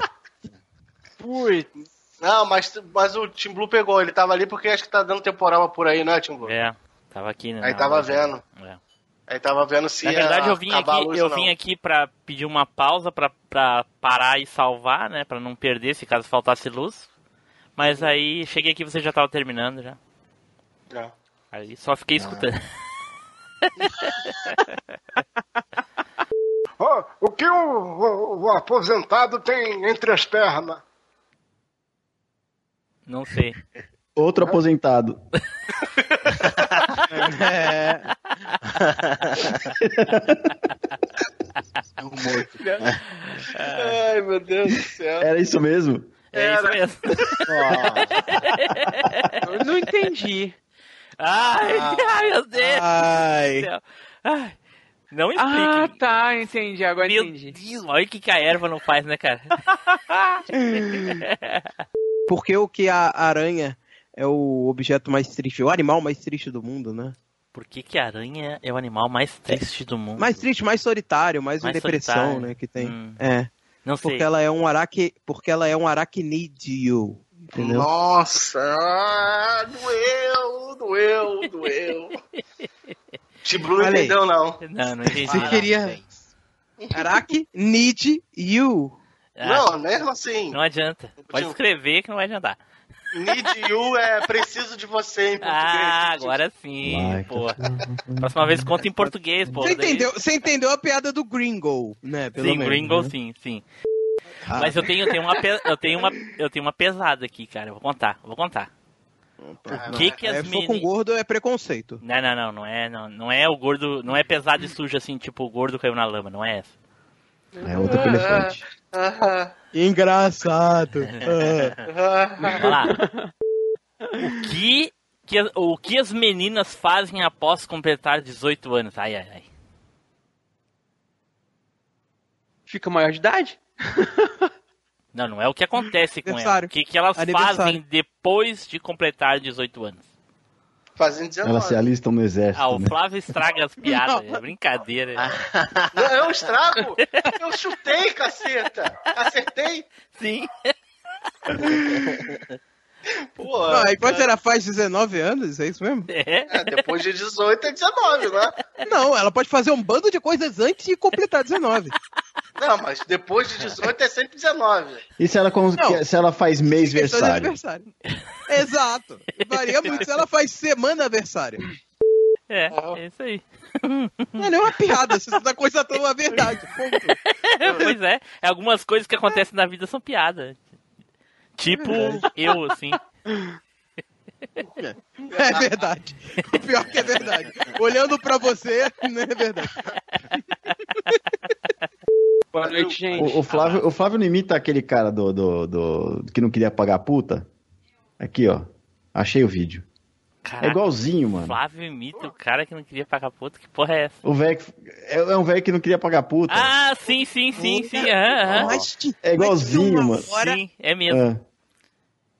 Não, mas, mas o Team Blue pegou, ele tava ali porque acho que tá dando temporal por aí, né, Team Blue? É, tava aqui, né? Aí tava vendo. É. Aí tava vendo se Na ia verdade, eu vim aqui, eu não. vim aqui pra pedir uma pausa pra, pra parar e salvar, né? Pra não perder se caso faltasse luz. Mas aí cheguei aqui e você já tava terminando já. É. Aí só fiquei escutando. Ó, o que o, o- o aposentado tem entre as pernas? Não sei. Outro aposentado. É. é um morto. Ai, meu Deus do céu. Era isso mesmo? É isso mesmo. Eu não entendi. Ai, ai, meu Deus Ai. do céu. Ai, não Ah, explique. tá, entendi, agora Meu entendi. Deus, olha o que, que a erva não faz, né, cara? Porque o que a aranha é o objeto mais triste, o animal mais triste do mundo, né? Por que, que a aranha é o animal mais triste do mundo? Mais triste, mais solitário, mais, Mais depressão, solitário. né, que tem. Hum. É. Não sei. Porque ela é um araque, porque ela é um aracnídeo, entendeu? Nossa, ah, doeu, doeu, doeu. Não Olha aí. entendeu, não. Não, não entendi. Você queria aracnídeo. Ah, Não, mesmo assim. Não adianta. Pode escrever que não vai adiantar. Need you é preciso de você em português. Ah, agora sim, pô. Próxima vez conta em português, pô. Você entendeu, você entendeu a piada do Gringo, né? Pelo Sim, menos, Gringo, né? sim, sim. Ah. Mas eu tenho, eu tenho uma, eu tenho uma, eu tenho uma pesada aqui, cara. Eu vou contar, vou contar. Ah, O que que é, as for com gordo é preconceito. Não, não, não, não é, não, não é o gordo, não é pesado e sujo assim, tipo o gordo caiu na lama, não é essa. É outra elefante. Ah, Engraçado. ah, Vamos lá. O que, que as- o que as meninas fazem após completar 18 anos? Ai, ai, ai. Fica maior de idade? Não, não é o que acontece com elas. Aniversário. O que, que elas fazem depois de completar 18 anos? Fazendo 19. Elas se alistam no exército, Ah, o né? Flávio estraga as piadas, é brincadeira. Não, eu estrago. Eu chutei, caceta. Acertei. Sim. Pô, Ah, e quando ela faz 19 anos, é isso mesmo? É. é, depois de 18 é 19, né? Não, ela pode fazer um bando de coisas antes de completar 19. Não, mas depois de 18 é sempre 19. E se ela, cons- Não. se ela faz mês versário? aniversário. Exato. Varia muito se ela faz semana aniversário. É, é isso aí. Não é uma piada, você tá constatando uma verdade. Ponto. pois é, algumas coisas que acontecem na vida são piadas. Tipo, eu, assim. É verdade. O pior que é verdade. Olhando pra você, não é verdade. Boa noite, gente. O, o Flávio, o Flávio não imita aquele cara do, do, do- que não queria pagar puta? Aqui, ó. Achei o vídeo. Caraca, É igualzinho, mano. Flávio imita o cara que não queria pagar puta. Que porra é essa? O velho é, é um velho que não queria pagar puta. Ah, sim, sim, sim, sim. aham, aham. É igualzinho, mano. Sim, é mesmo. Ah.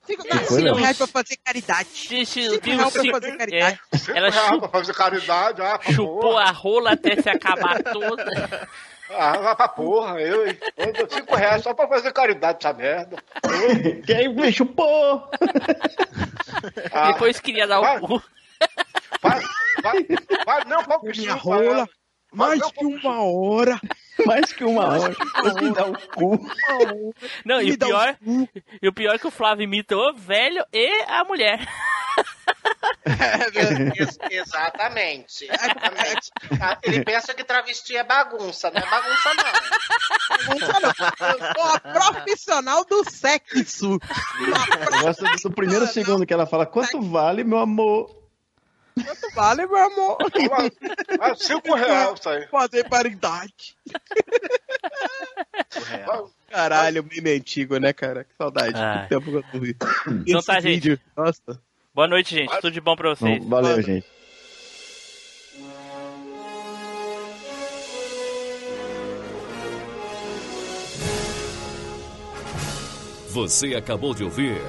Cinco, cinco reais pra fazer caridade. Cinco ver reais pra cinco- fazer caridade. é, Cinco Ela reais chu- pra fazer caridade, ah, chupou a rola até se acabar toda. Ah, vai pra porra, eu? Eu dou cinco reais só pra fazer caridade essa merda. Quem me chupou? Ah, Depois queria dar vai. o cu. vai, vai, vai, não, pra Minha rola, mais que uma hora. Mais que uma hora. Te dar o cu. Não, e Me o dá pior, cu. e o pior é que o Flávio imita o velho e a mulher. Ex- exatamente. exatamente. Ele pensa que travesti é bagunça, não é bagunça não. Não, não. Eu sou a profissional do sexo. Eu gosto do primeiro segundo que ela fala: Quanto vale, meu amor? Quanto vale, meu amor? Ah, cinco reais isso aí. Fazer paridade. Caralho, meme antigo, né, cara? Que saudade. Ah. Que tempo que eu não vi. Então Esse tá, gente. vídeo, Nossa. Boa noite, gente. Tudo de bom pra vocês. Então, valeu, gente. Você acabou de ouvir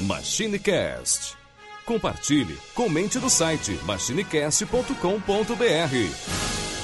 MachineCast. Compartilhe, comente no site machinecast.com.br.